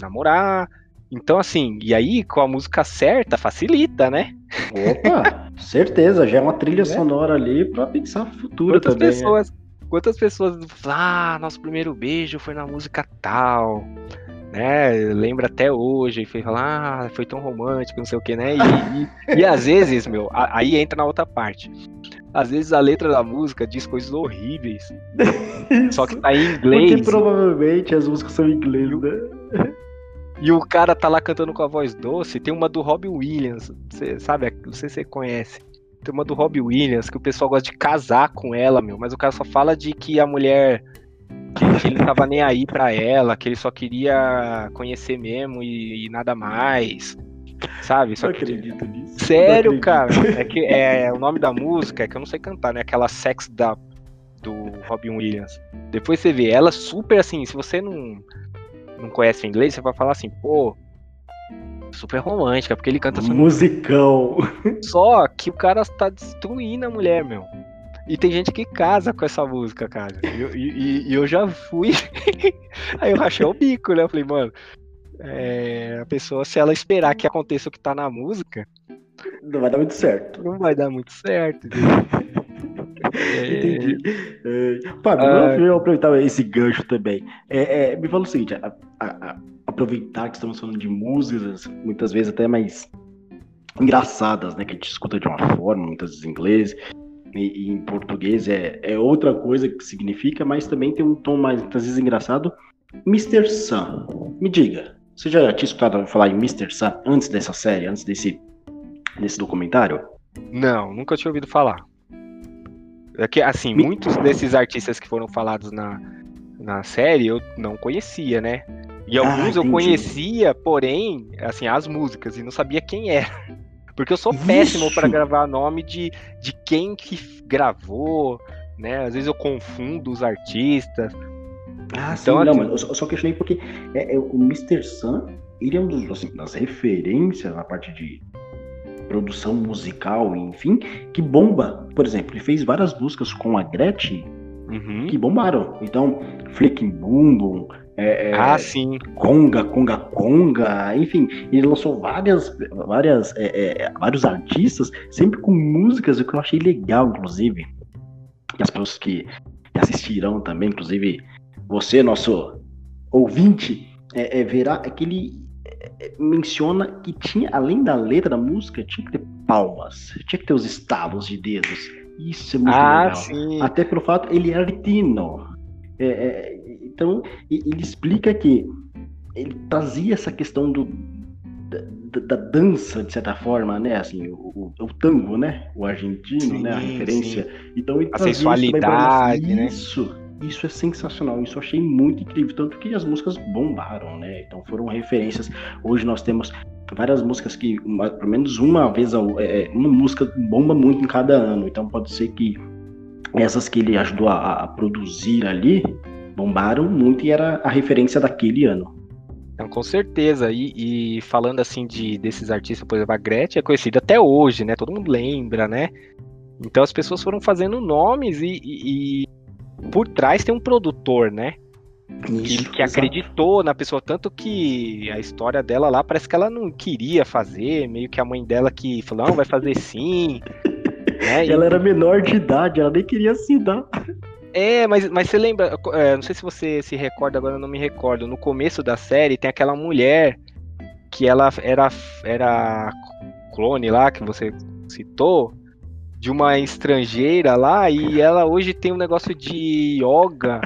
Speaker 2: namorar. Então, assim, e aí com a música certa facilita, né?
Speaker 1: Opa, certeza, já é uma trilha né? sonora ali para pensar futuro
Speaker 2: Quantas
Speaker 1: também.
Speaker 2: Né? Pessoas, Quantas pessoas falam, ah, nosso primeiro beijo foi na música tal, né? Lembra até hoje, e fala, ah, foi tão romântico, não sei o que, né? E, e, e às vezes, meu, aí entra na outra parte. Às vezes a letra da música diz coisas horríveis. só que tá em inglês. Porque
Speaker 1: provavelmente as músicas são em inglês, né?
Speaker 2: E o cara tá lá cantando com a voz doce. Tem uma do Robin Williams, você sabe? Não sei se você conhece. Tem uma do Robbie Williams, que o pessoal gosta de casar com ela, meu. Mas o cara só fala de que a mulher. Que, que ele não tava nem aí pra ela, que ele só queria conhecer mesmo e, e nada mais. Sabe? Só
Speaker 1: não que... acredito nisso.
Speaker 2: Sério, cara. É que é, o nome da música é que eu não sei cantar, né? Aquela Sex da do Robin Williams. Depois você vê, ela super assim, se você não, não conhece inglês, você vai falar assim, pô, super romântica, porque ele canta
Speaker 1: sobre. Musicão.
Speaker 2: Só que o cara tá destruindo a mulher, meu. E tem gente que casa com essa música, cara. E, e, e eu já fui. Aí eu rachei o bico, né? Eu falei, mano, é, a pessoa, se ela esperar que aconteça o que tá na música.
Speaker 1: Não vai dar muito certo.
Speaker 2: Não vai dar muito certo.
Speaker 1: Entendi. É, Fábio, ah, vamos aproveitar esse gancho também. É, é, me fala o seguinte: a, a, a, aproveitar que estamos falando de músicas, muitas vezes até mais engraçadas, né? Que a gente escuta de uma forma, muitas vezes em inglês, e, e, em português é, é outra coisa que significa, mas também tem um tom mais, muitas vezes, engraçado. Mr. Sun, me diga, você já tinha escutado falar em Mr. Sun antes dessa série, antes desse, desse documentário?
Speaker 2: Não, nunca tinha ouvido falar. É que, assim, me... muitos desses artistas que foram falados na, na série eu não conhecia, né? E alguns ah, eu conhecia, porém, assim, as músicas, e não sabia quem era. Porque eu sou Isso. péssimo para gravar nome de, de quem que gravou, né? Às vezes eu confundo os artistas.
Speaker 1: Ah, então, sim, não, mas eu só questionei porque é, é, o Mr. Sun, ele é um dos, assim, das referências na parte de produção musical, enfim, que bomba. Por exemplo, ele fez várias músicas com a Gretchen uhum. que bombaram. Então, Flicking Boom Boom, é,
Speaker 2: é, ah, sim.
Speaker 1: Conga, Conga, Conga, enfim, ele lançou várias, várias, é, é, vários artistas, sempre com músicas, o que eu achei legal, inclusive. E as pessoas que assistirão também, inclusive você, nosso ouvinte, é, é verá que ele menciona que tinha, além da letra da música, tinha que ter palmas, tinha que ter os estalos de dedos. Isso é muito ah, legal. Sim. Até pelo fato, ele é latino. É, é, então, ele explica que ele trazia essa questão do, da, da, dança, de certa forma, né? Assim, o, o, o tango, né? O argentino, sim, né? A referência. Sim. Então, ele
Speaker 2: a sensualidade, isso né?
Speaker 1: Isso, isso é sensacional. Isso eu achei muito incrível. Tanto que as músicas bombaram, né? Então, foram referências. Hoje nós temos várias músicas que, uma, pelo menos uma vez, é, é, uma música bomba muito em cada ano. Então, pode ser que essas que ele ajudou a, a produzir ali bombaram muito e era a referência daquele ano.
Speaker 2: Então, com certeza. E, e, falando assim de desses artistas, por exemplo, a Gretchen é conhecida até hoje, né? Todo mundo lembra, né? Então as pessoas foram fazendo nomes e, e, e por trás tem um produtor, né? Isso, que, que acreditou na pessoa, tanto que a história dela lá parece que ela não queria fazer, meio que a mãe dela que falou, não, vai fazer sim.
Speaker 1: né? Ela e... era menor de idade, ela nem queria assinar.
Speaker 2: É, mas, mas você lembra, é, não sei se você se recorda, agora eu não me recordo, no começo da série tem aquela mulher que ela era, era clone lá, que você citou, de uma estrangeira lá, e ela hoje tem um negócio de yoga.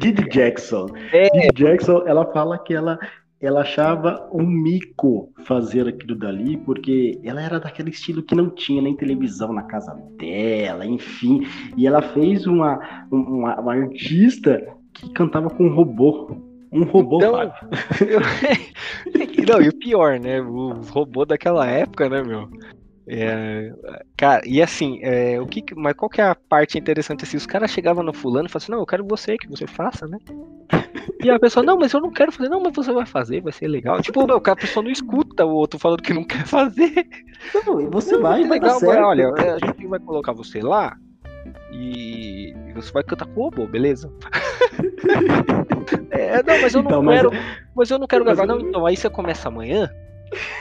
Speaker 1: Didi Jackson. É. Didi Jackson, ela fala que ela ela achava um mico fazer aquilo dali, porque ela era daquele estilo que não tinha nem televisão na casa dela, enfim. E ela fez uma, uma, uma artista que cantava com um robô. Um robô, então, eu...
Speaker 2: Não, e o pior, né? Os robôs daquela época, né, meu? É, cara, e assim, é, o que, mas qual que é a parte interessante assim? Os caras chegavam no fulano e falavam assim, não, eu quero você, que você faça, né? E a pessoa, não, mas eu não quero fazer, não, mas você vai fazer, vai ser legal. Tipo, meu, a pessoa não escuta o outro falando que não quer fazer.
Speaker 1: Não, você não, vai, vai legal, dar
Speaker 2: olha, a gente vai colocar você lá e você vai cantar com o robô, beleza? é, não, mas eu não então, quero, mas... mas eu não quero gravar, não, então aí você começa amanhã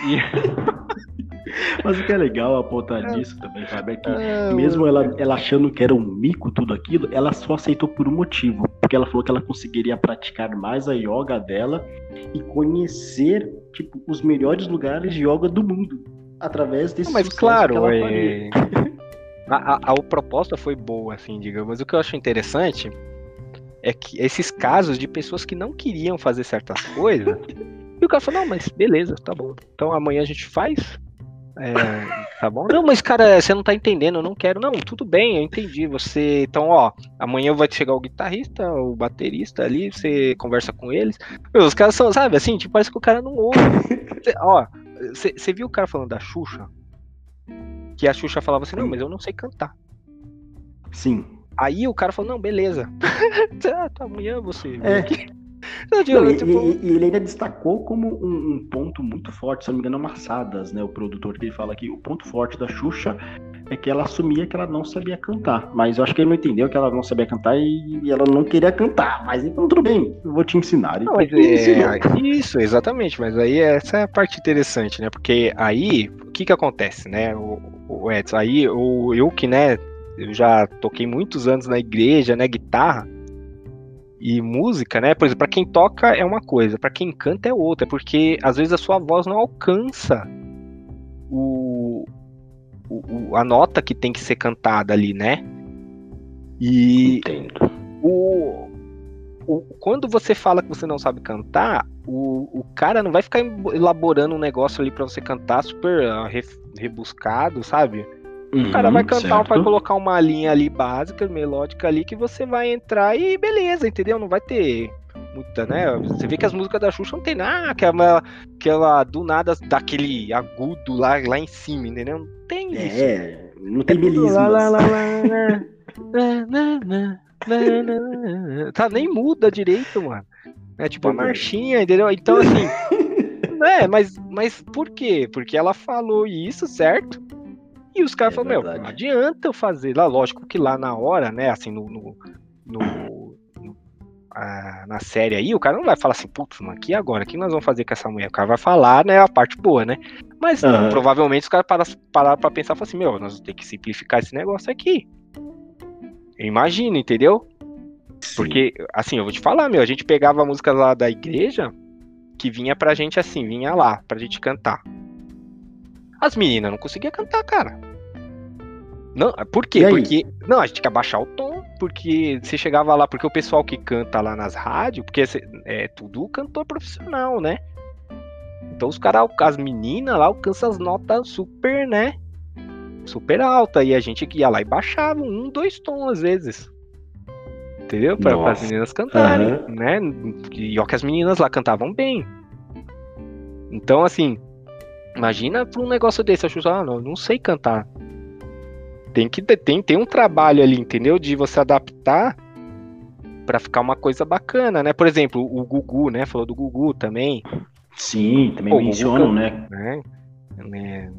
Speaker 2: e
Speaker 1: Mas o que é legal apontar disso também, sabe, é que é, mesmo ela, ela achando que era um mico tudo aquilo, ela só aceitou por um motivo. Porque ela falou que ela conseguiria praticar mais a yoga dela e conhecer, tipo, os melhores lugares de yoga do mundo. Através desse
Speaker 2: Mas claro, é... a, a, a, a proposta foi boa, assim, digamos. Mas o que eu acho interessante é que esses casos de pessoas que não queriam fazer certas coisas. e o cara falou, não, mas beleza, tá bom. Então amanhã a gente faz, é, tá bom? Não, mas cara, você não tá entendendo, eu não quero. Não, tudo bem, eu entendi. Você. Então, ó, amanhã vai chegar o guitarrista, o baterista ali, você conversa com eles. Meu, os caras são, sabe, assim, tipo, parece que o cara não ouve. Cê, ó, você viu o cara falando da Xuxa? Que a Xuxa falava assim, não, mas eu não sei cantar.
Speaker 1: Sim.
Speaker 2: Aí o cara falou, não, beleza. ah, tá, amanhã você.
Speaker 1: É. Não, digo, não, tipo... e, e, ele ainda destacou como um, um, ponto muito forte, se não me engano, Amassadas, né? O produtor que ele fala aqui, o ponto forte da Xuxa é que ela assumia que ela não sabia cantar. Mas eu acho que ele não entendeu que ela não sabia cantar e, e ela não queria cantar. Mas então tudo bem, eu vou te ensinar. Não,
Speaker 2: é, isso, exatamente. Mas aí essa é a parte interessante, né? Porque aí, o que que acontece, né? O, o Edson, aí o, eu que, né, eu já toquei muitos anos na igreja, né, guitarra, e música, né? Por exemplo, para quem toca é uma coisa, para quem canta é outra, porque às vezes a sua voz não alcança o, a nota que tem que ser cantada ali, né? E
Speaker 1: Entendo.
Speaker 2: o, o, quando você fala que você não sabe cantar, o, o cara não vai ficar elaborando um negócio ali para você cantar super uh, re, rebuscado, sabe? Uhum, o cara
Speaker 1: uhum,
Speaker 2: vai cantar,
Speaker 1: certo.
Speaker 2: vai colocar uma linha ali básica, melódica ali, que você vai entrar e beleza, entendeu? Não vai ter muita, né? Você vê que as músicas da Xuxa não tem nada, aquela, aquela do nada daquele agudo lá, lá em cima, entendeu? Não tem é, isso.
Speaker 1: É, não tem
Speaker 2: é belismo. tá, nem muda direito, mano. É tipo a marchinha, entendeu? Então, assim. é, mas, mas por quê? Porque ela falou isso, certo? E os caras
Speaker 1: É
Speaker 2: falaram, meu, não adianta eu fazer. Lá, lógico que lá na hora, né, assim, no. no, no- no- ah, na série aí, o cara não vai falar assim, putz, mano, que agora? O que nós vamos fazer com essa mulher? O cara vai falar, né, a parte boa, né? Mas
Speaker 1: Aham.
Speaker 2: provavelmente os caras pararam pararam pra pensar e falaram assim, meu, nós vamos ter que simplificar esse negócio aqui. Eu imagino, entendeu? Porque, assim, eu vou te falar, meu, a gente pegava a música lá da igreja, que vinha pra gente assim, vinha lá, pra gente cantar. As meninas não conseguiam cantar, cara. Não, por
Speaker 1: E
Speaker 2: quê? Porque. Não, a gente tinha que abaixar o tom, porque você chegava lá, porque o pessoal que canta lá nas rádios, porque é tudo cantor profissional, né? Então os caras, as meninas lá alcançam as notas super, né? Super alta. E a gente que ia lá e baixava um, dois tons às vezes. Entendeu? Para as meninas cantarem,
Speaker 1: Aham.
Speaker 2: né? E ó que as meninas lá cantavam bem. Então, assim, imagina pra um negócio desse, acho, ah, não, não sei cantar. Tem que ter, tem, tem um trabalho ali, entendeu? De você adaptar pra ficar uma coisa bacana, né? Por exemplo, o Gugu, né? Falou do Gugu também,
Speaker 1: Sim, também
Speaker 2: Pô, o
Speaker 1: mencionam,
Speaker 2: Gugu
Speaker 1: né?
Speaker 2: né? né?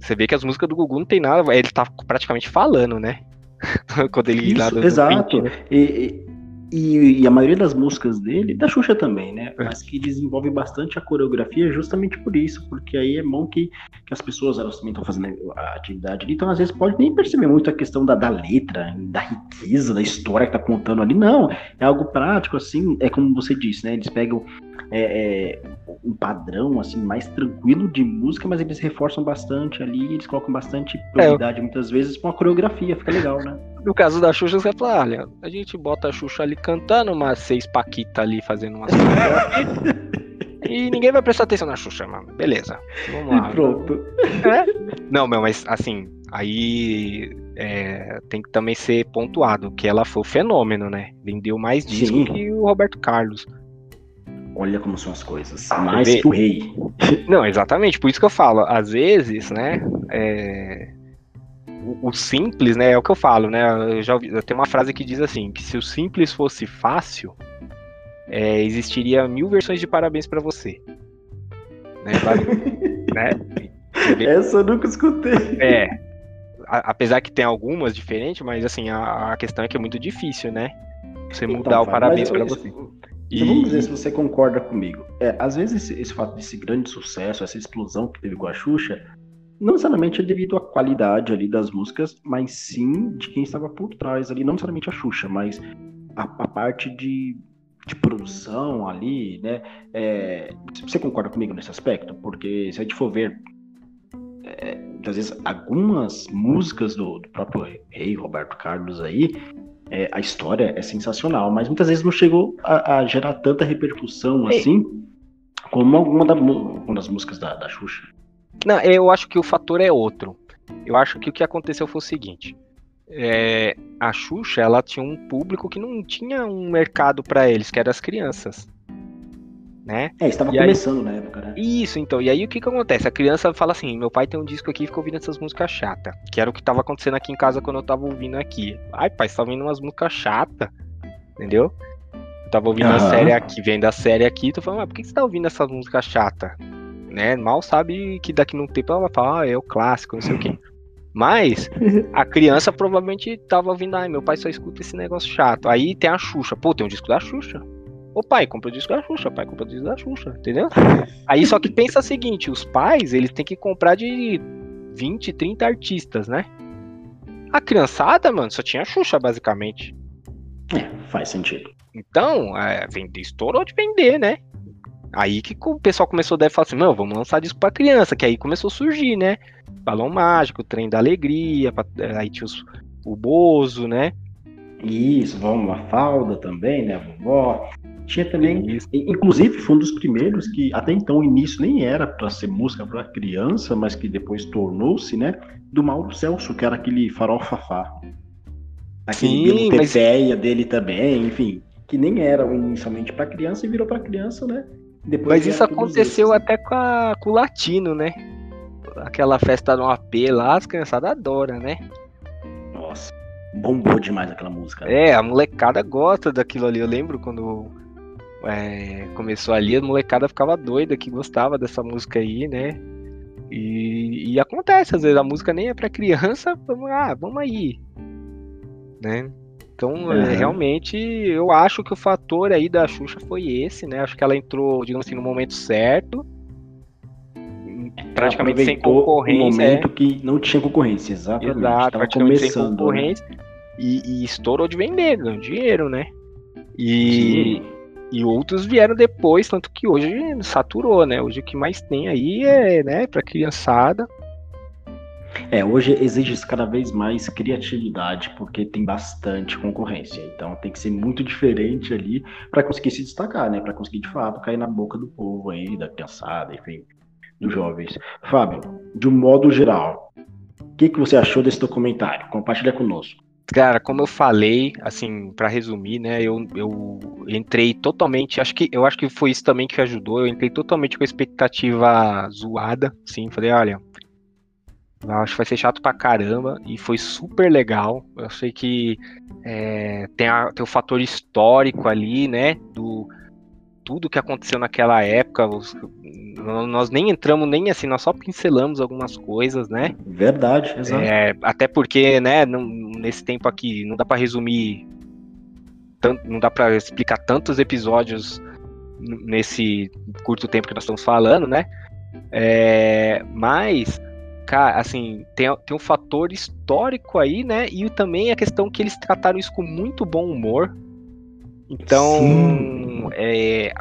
Speaker 2: Você vê que as músicas do Gugu não tem nada, ele tá praticamente falando, né? Quando ele
Speaker 1: Isso, exato. E, e, e a maioria das músicas dele, da Xuxa também, né?
Speaker 2: É.
Speaker 1: Mas que desenvolve bastante a coreografia justamente por isso, porque aí é bom que, que as pessoas elas também estão fazendo a atividade ali, então às vezes pode nem perceber muito a questão da, da letra, da riqueza, da história que tá contando ali. Não, é algo prático, assim, é como você disse, né? Eles pegam é, é, um padrão assim mais tranquilo de música, mas eles reforçam bastante ali, eles colocam bastante prioridade muitas vezes com a coreografia, fica legal, né?
Speaker 2: No caso da Xuxa, você fala, olha, a gente bota a Xuxa ali cantando, umas seis paquitas ali fazendo umas e ninguém vai prestar atenção na Xuxa, mano. Beleza. Vamos lá.
Speaker 1: E pronto.
Speaker 2: Não, meu, mas assim, aí é, tem que também ser pontuado que ela foi o fenômeno, né? Vendeu mais disco
Speaker 1: Sim.
Speaker 2: que o Roberto Carlos.
Speaker 1: Olha como são as coisas. Mais
Speaker 2: vê?
Speaker 1: que o rei.
Speaker 2: Não, exatamente, por isso que eu falo, às vezes, né, é, o, o simples, né, é o que eu falo, né, eu já ouvi, tem uma frase que diz assim, que se o simples fosse fácil, é, existiria mil versões de parabéns pra você. Né, né? Você
Speaker 1: Essa eu nunca escutei.
Speaker 2: É, a- apesar que tem algumas diferentes, mas assim, a, a questão é que é muito difícil, né, você mudar
Speaker 1: Então,
Speaker 2: o parabéns
Speaker 1: mas
Speaker 2: pra você.
Speaker 1: Então vamos ver se você concorda comigo. É, às vezes esse, esse fato desse grande sucesso, essa explosão que teve com a Xuxa, não necessariamente é devido à qualidade ali das músicas, mas sim de quem estava por trás ali, não necessariamente a Xuxa, mas a, a parte de, de produção ali, né? É, você concorda comigo nesse aspecto? Porque se a gente for ver, é, às vezes algumas músicas do, do próprio rei Roberto Carlos aí, é, a história é sensacional, mas muitas vezes não chegou a, a gerar tanta repercussão
Speaker 2: É.
Speaker 1: assim como alguma da uma das músicas da, da Xuxa.
Speaker 2: Não, eu acho que o fator é outro. Eu acho que o que aconteceu foi o seguinte: é, a Xuxa ela tinha um público que não tinha um mercado pra eles, que eram as crianças, né?
Speaker 1: É, estava
Speaker 2: E aí-
Speaker 1: começando na época, né?
Speaker 2: Isso, então. E aí o que que acontece? A criança fala assim: meu pai tem um disco aqui e fica ouvindo essas músicas chatas. Que era o que tava acontecendo aqui em casa quando eu tava ouvindo aqui. Ai, pai, você tá ouvindo umas músicas chatas, entendeu? Eu tava ouvindo a
Speaker 1: Aham.
Speaker 2: série aqui, vendo a série aqui, tô falando, mas por que você tá ouvindo essas músicas chatas? Né? Mal sabe que daqui num tempo ela vai falar, ah, é o clássico, não sei o quê. Mas a criança provavelmente tava ouvindo, ai, meu pai só escuta esse negócio chato. Aí tem a Xuxa, pô, tem um disco da Xuxa. Ô pai, compra o disco da Xuxa, pai, compra o disco da Xuxa, entendeu? Aí só que pensa o seguinte, os pais, eles têm que comprar de 20, 30 artistas, né? A criançada, mano, só tinha a Xuxa, basicamente.
Speaker 1: É, faz sentido.
Speaker 2: Então, é, vender, estourou de vender, né? Aí que o pessoal começou a falar assim, não, vamos lançar disco pra criança, que aí começou a surgir, né? Balão Mágico, Trem da Alegria, aí tinha os, o Bozo, né?
Speaker 1: Isso, vamos uma falda também, né? Vovó. Tinha também, inclusive foi um dos primeiros que até então o início nem era para ser música para criança, mas que depois tornou-se, né? Do Mauro Celso, que era aquele farofafá. Aquele Sim, mas... dele também, enfim, que nem era inicialmente para criança e virou para criança, né?
Speaker 2: Depois mas isso aconteceu esses. até com, a, com o latino, né? Aquela festa no AP lá, as criançadas adoram, né?
Speaker 1: Nossa, bombou demais aquela música.
Speaker 2: Né? É, a molecada gosta daquilo ali. Eu lembro quando é, começou ali, a molecada ficava doida que gostava dessa música aí, né? E, e acontece, às vezes a música nem é para criança, vamos, ah, vamos aí, né? Então, uhum. realmente, eu acho que o fator aí da Xuxa foi esse, né? Acho que ela entrou, digamos assim, no momento certo.
Speaker 1: Praticamente sem concorrência. Um momento é. que não tinha concorrência, exatamente. Exato,
Speaker 2: praticamente começando, sem concorrência. Né? E, e, estourou de vender, ganhou dinheiro, né? E, Sim. E outros vieram depois, tanto que hoje saturou, né? Hoje o que mais tem aí é, né, pra criançada.
Speaker 1: É, hoje exige cada vez mais criatividade, porque tem bastante concorrência. Então tem que ser muito diferente ali para conseguir se destacar, né? Para conseguir de fato cair na boca do povo aí, da criançada, enfim, dos jovens. Fábio, de um modo geral, o que, que você achou desse documentário? Compartilha conosco.
Speaker 2: Cara, como eu falei, assim, para resumir, né, eu, eu entrei totalmente, acho que eu acho que foi isso também que ajudou, eu entrei totalmente com a expectativa zoada, sim, falei, olha, acho que vai ser chato pra caramba, e foi super legal, eu sei que é, tem, a, tem o fator histórico ali, né, do tudo que aconteceu naquela época, os, nós nem entramos nem assim, nós só pincelamos algumas coisas, né?
Speaker 1: Verdade, exato.
Speaker 2: É, até porque, né, não, nesse tempo aqui não dá para resumir, não dá para explicar tantos episódios nesse curto tempo que nós estamos falando, né? É, mas, cara, assim, tem, tem um fator histórico aí, né? E também a questão que eles trataram isso com muito bom humor. Então, é,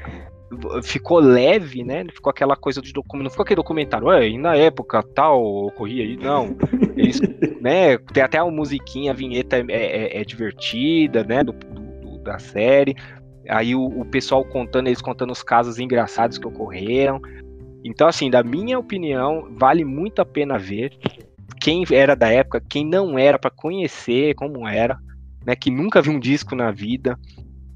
Speaker 2: ficou leve, né? Ficou aquela coisa de documentário, não ficou aquele documentário, e na época tal ocorria aí, não. Eles, né? Tem até a musiquinha, a vinheta é, é, é divertida, né? Do, do, da série. Aí o, o, pessoal contando, eles contando os casos engraçados que ocorreram. Então, assim, da minha opinião, vale muito a pena ver. Quem era da época, quem não era, para conhecer como era, né? Que nunca viu um disco na vida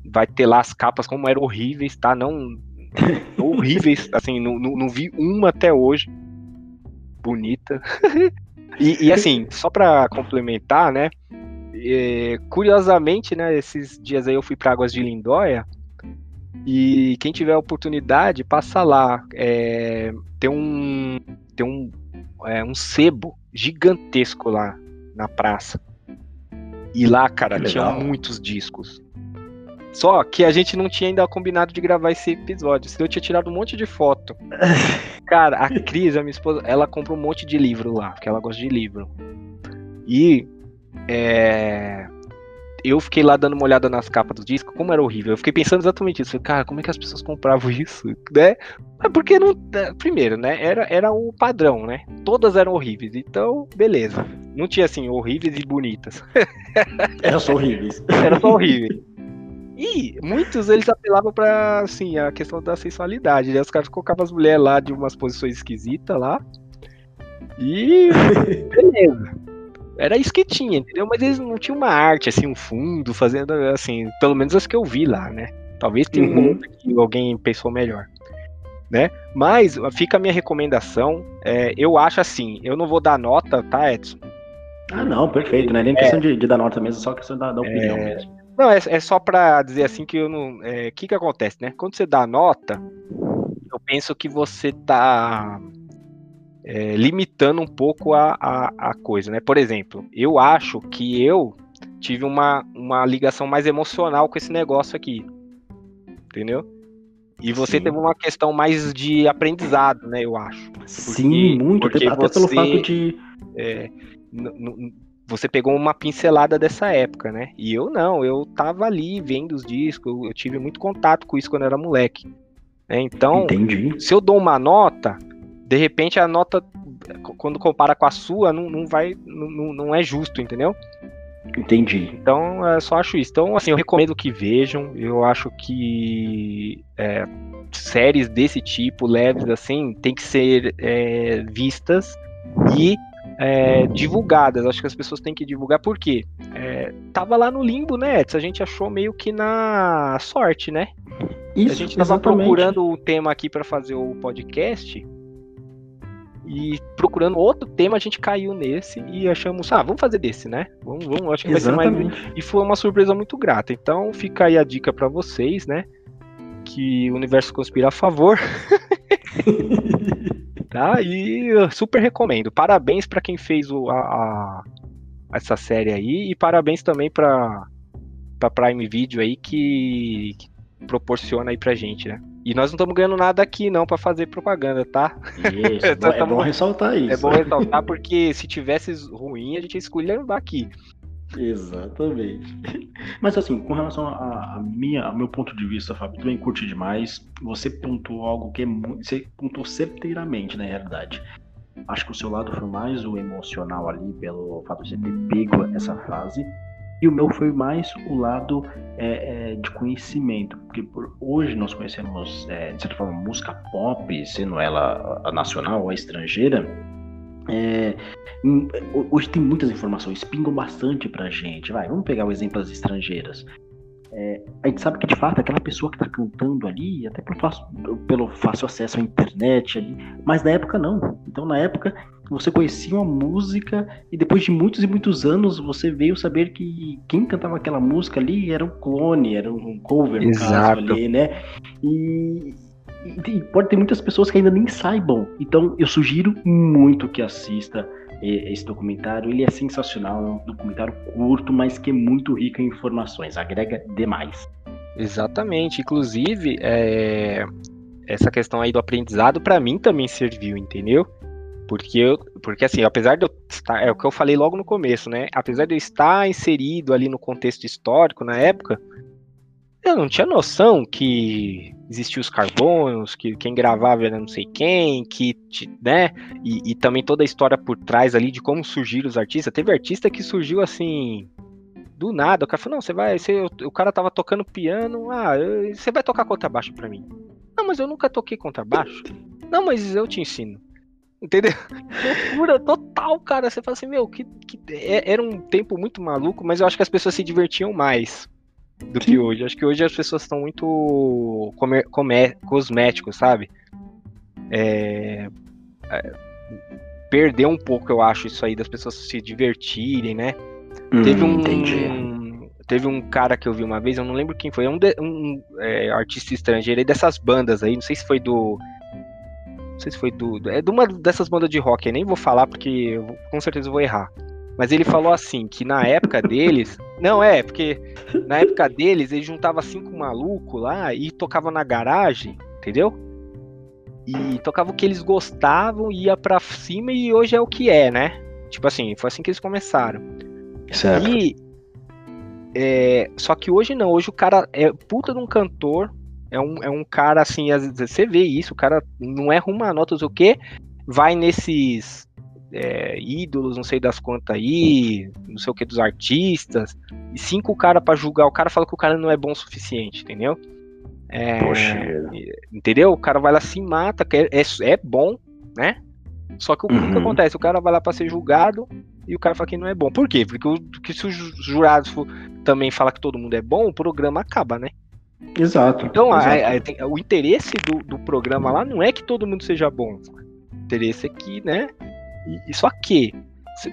Speaker 2: vai ter lá as capas como eram horríveis, tá? Não. horríveis, assim, não, não, não, vi uma até hoje. Bonita. e, e, assim, só para complementar, né? É, curiosamente, né, esses dias aí eu fui para Águas de Lindóia. E quem tiver a oportunidade, passa lá. É, tem um, tem um, é, um sebo gigantesco lá na praça. E lá, cara, tinha muitos discos. Só que a gente não tinha ainda combinado de gravar esse episódio, senão eu tinha tirado um monte de foto. Cara, a Cris, a minha esposa, ela compra um monte de livro lá, porque ela gosta de livro. E é, eu fiquei lá dando uma olhada nas capas do disco, como era horrível. Eu fiquei pensando exatamente isso. Cara, como é que as pessoas compravam isso? Né? Porque não. É, primeiro, né? Era, era o padrão, né? Todas eram horríveis. Então, beleza. Não tinha assim, horríveis e bonitas.
Speaker 1: Era só horríveis.
Speaker 2: Era só horríveis. E muitos eles apelavam pra, assim, a questão da sensualidade. Né? Os caras colocavam as mulheres lá de umas posições esquisitas lá. E. Beleza. Era isso que tinha, entendeu? Mas eles não tinham uma arte, assim, um fundo, fazendo, assim, pelo menos as que eu vi lá, né? Talvez tenha uhum. um que alguém pensou melhor. Né? Mas fica a minha recomendação. É, eu acho assim, eu não vou dar nota, tá, Edson?
Speaker 1: Ah, não, perfeito, né? Nem é, questão de, de, dar nota mesmo, só questão da, da opinião é, mesmo.
Speaker 2: Não, é, é só para dizer assim que eu não. O é, que, que acontece, né? Quando você dá nota, eu penso que você tá é, limitando um pouco a, a, a, coisa, né? Por exemplo, eu acho que eu tive uma, uma ligação mais emocional com esse negócio aqui. Entendeu? E você Sim. teve uma questão mais de aprendizado, né? Eu acho.
Speaker 1: Porque, Sim, muito. Porque até, você, pelo fato de.
Speaker 2: É, você pegou uma pincelada dessa época, né? E eu não, eu tava ali vendo os discos, eu tive muito contato com isso quando eu era moleque. Né? Então,
Speaker 1: Entendi.
Speaker 2: se eu dou uma nota, de repente a nota, quando compara com a sua, não, não vai, não, não é justo, entendeu?
Speaker 1: Entendi.
Speaker 2: Então, eu só acho isso. Então, assim, eu recomendo que vejam. Eu acho que é, séries desse tipo, leves assim, tem que ser é, vistas e é, divulgadas. Acho que as pessoas têm que divulgar, porque é, tava lá no limbo, né? A gente achou meio que na sorte, né?
Speaker 1: Isso,
Speaker 2: a gente tava
Speaker 1: exatamente.
Speaker 2: procurando o tema aqui para fazer o podcast. E procurando outro tema, a gente caiu nesse e achamos, ah, vamos fazer desse, né? Vamos, vamos, acho que vai ser mais.
Speaker 1: Exatamente.
Speaker 2: E foi uma surpresa muito grata. Então fica aí a dica para vocês, né? Que o universo conspira a favor. tá? E eu super recomendo. Parabéns para quem fez o, a, a- essa série aí e parabéns também para para Prime Video aí que, que proporciona aí pra gente, né? E nós não estamos ganhando nada aqui não para fazer propaganda, tá?
Speaker 1: Isso, é bom- é bom ressaltar isso.
Speaker 2: É bom ressaltar porque se tivesse ruim a gente ia escolher aqui.
Speaker 1: Exatamente. Mas assim, com relação a, a minha, ao meu ponto de vista, Fábio, também curti demais. Você pontuou algo que é muito. Você pontuou certeiramente, na realidade. Acho que o seu lado foi mais o emocional ali, pelo fato de você ter pego essa fase. E o meu foi mais o lado é, é, de conhecimento. Porque por, hoje nós conhecemos, é, de certa forma, música pop, sendo ela a nacional ou a estrangeira. É, Hum, Hoje tem muitas informações, pingam bastante pra gente. Vai, vamos pegar o exemplo das estrangeiras. É, a gente sabe que de fato aquela pessoa que tá cantando ali, até pelo fácil, pelo fácil acesso à internet ali, mas na época não. Então na época você conhecia uma música e depois de muitos e muitos anos você veio saber que quem cantava aquela música ali era um clone, era um cover no
Speaker 2: Exato.
Speaker 1: caso ali, né? E, e- pode ter muitas pessoas que ainda nem saibam. Então eu sugiro muito que assista e- esse documentário. Ele é sensacional, é um documentário curto, mas que é muito rico em informações, agrega demais.
Speaker 2: Exatamente. Inclusive, é, essa questão aí do aprendizado, pra mim também serviu, entendeu? Porque, eu, porque assim, apesar de eu estar. É o que eu falei logo no começo, né? Apesar de eu estar inserido ali no contexto histórico na época, eu não tinha noção que existiam os carbonos, que quem gravava era não sei quem, que, né? E, e também toda a história por trás ali de como surgiram os artistas. Teve artista que surgiu assim, do nada, o cara falou, não, você vai. Você, o cara tava tocando piano, ah, eu- você vai tocar contrabaixo pra mim. Não, mas eu nunca toquei contrabaixo. Não, mas eu te ensino. Entendeu? Loucura total, cara. Você fala assim, meu, que, que é- era um tempo muito maluco, mas eu acho que as pessoas se divertiam mais do que hoje. Acho que hoje as pessoas estão muito comer, comer, cosméticos, sabe? É, é, perdeu um pouco, eu acho, isso aí das pessoas se divertirem, né? Teve
Speaker 1: Hum,
Speaker 2: um.
Speaker 1: Entendi.
Speaker 2: Teve um cara que eu vi uma vez, eu não lembro quem foi, é um, de- um, é, artista estrangeiro aí dessas bandas aí, não sei se foi do. Não sei se foi do. É de uma dessas bandas de rock, eu nem vou falar porque eu com certeza eu vou errar. Mas ele falou assim, que na época deles. Não, é, porque na época deles, ele juntava cinco malucos lá e tocava na garagem, entendeu? E tocava o que eles gostavam, ia pra cima e hoje é o que é, né? Tipo assim, foi assim que eles começaram.
Speaker 1: Certo.
Speaker 2: E é, só que hoje não, hoje o cara é puta de um cantor, é um, é um cara assim, às vezes você vê isso, o cara não erra uma nota, não sei o quê, vai nesses é, ídolos, não sei das quantas aí, não sei o que dos artistas, e cinco cara pra julgar, o cara fala que o cara não é bom o suficiente, entendeu? É,
Speaker 1: Poxa.
Speaker 2: entendeu? O cara vai lá se mata, que é, é, é bom, né? Só que o que que
Speaker 1: Uhum.
Speaker 2: acontece? O cara vai lá pra ser julgado e o cara fala que não é bom. Por quê? Porque, o, porque se os ju- jurados for- também falar que todo mundo é bom, o programa acaba, né?
Speaker 1: Exato.
Speaker 2: Então, a-
Speaker 1: exato.
Speaker 2: a- tem- o interesse do, do programa lá não é que todo mundo seja bom. O interesse é que, né? Só que,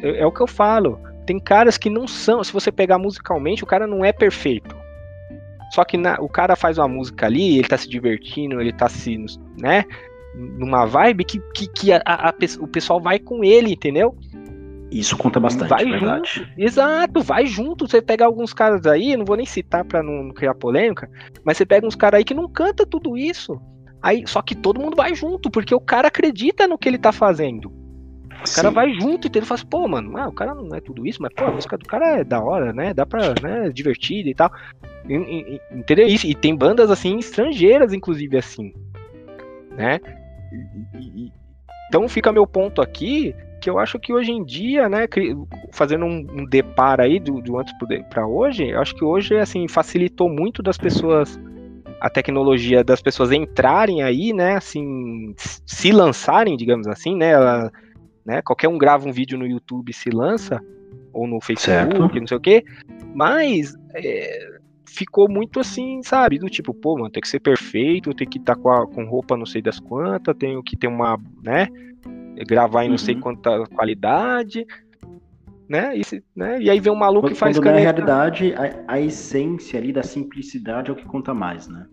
Speaker 2: é, é o que eu falo, tem caras que não são. Se você pegar musicalmente, o cara não é perfeito. Só que na- o cara faz uma música ali, ele tá se divertindo, ele tá se, né? Numa vibe que, que, que a- a- a o pessoal vai com ele, entendeu?
Speaker 1: Isso conta bastante,
Speaker 2: vai
Speaker 1: verdade.
Speaker 2: junto. Exato, vai junto. Você pega alguns caras aí, não vou nem citar pra não, não criar polêmica, mas você pega uns caras aí que não canta tudo isso. Aí, só que todo mundo vai junto, porque o cara acredita no que ele tá fazendo. O cara
Speaker 1: Sim.
Speaker 2: vai junto e ele fala assim, pô, mano, ah, o cara não é tudo isso, mas pô, a música do cara é da hora, né? Dá pra, né, divertida e tal. E- e- e- Entendeu? Isso, e tem bandas assim, estrangeiras, inclusive, assim. né? E, então fica meu ponto aqui que eu acho que hoje em dia, né, fazendo um, um deparo aí do, do antes para hoje, eu acho que hoje assim facilitou muito das pessoas a tecnologia das pessoas entrarem aí, né, assim, se lançarem, digamos assim, né, ela, né, qualquer um grava um vídeo no YouTube se lança ou no Facebook, certo. não sei o quê, mas é, ficou muito assim, sabe, do tipo, pô, mano, tem que ser perfeito, tem que estar tá com, com roupa não sei das quantas, tenho que ter uma, né, gravar em não uhum. sei quanta qualidade, né? E, né? e aí vem um maluco
Speaker 1: quando,
Speaker 2: que faz
Speaker 1: quando. Na realidade, a, a, essência ali da simplicidade é o que conta mais, né?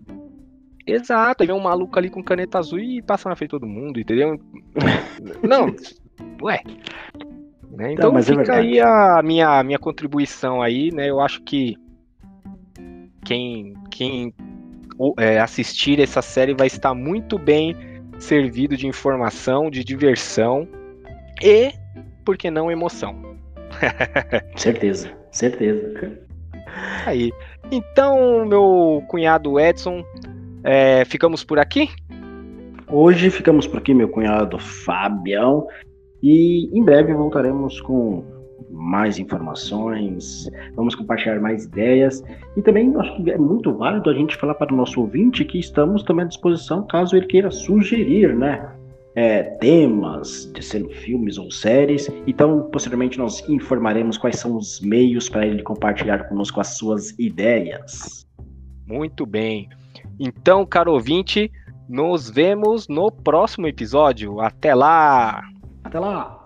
Speaker 2: Exato, aí vem um maluco ali com caneta azul e passa na frente de todo mundo, entendeu? não, ué. Né? Então não, é fica é aí a minha, minha contribuição aí, né? Eu acho que quem, quem é, assistir essa série vai estar muito bem servido de informação, de diversão e, por que não, emoção.
Speaker 1: certeza, certeza.
Speaker 2: Aí. Então, meu cunhado Edson, é, ficamos por aqui?
Speaker 1: Hoje ficamos por aqui, meu cunhado Fabião. E em breve voltaremos com mais informações, vamos compartilhar mais ideias e também acho que é muito válido a gente falar para o nosso ouvinte que estamos também à disposição caso ele queira sugerir, né? É, temas, de sendo filmes ou séries. Então, posteriormente, nós informaremos quais são os meios para ele compartilhar conosco as suas ideias.
Speaker 2: Muito bem. Então, caro ouvinte, nos vemos no próximo episódio. Até lá!
Speaker 1: Até lá!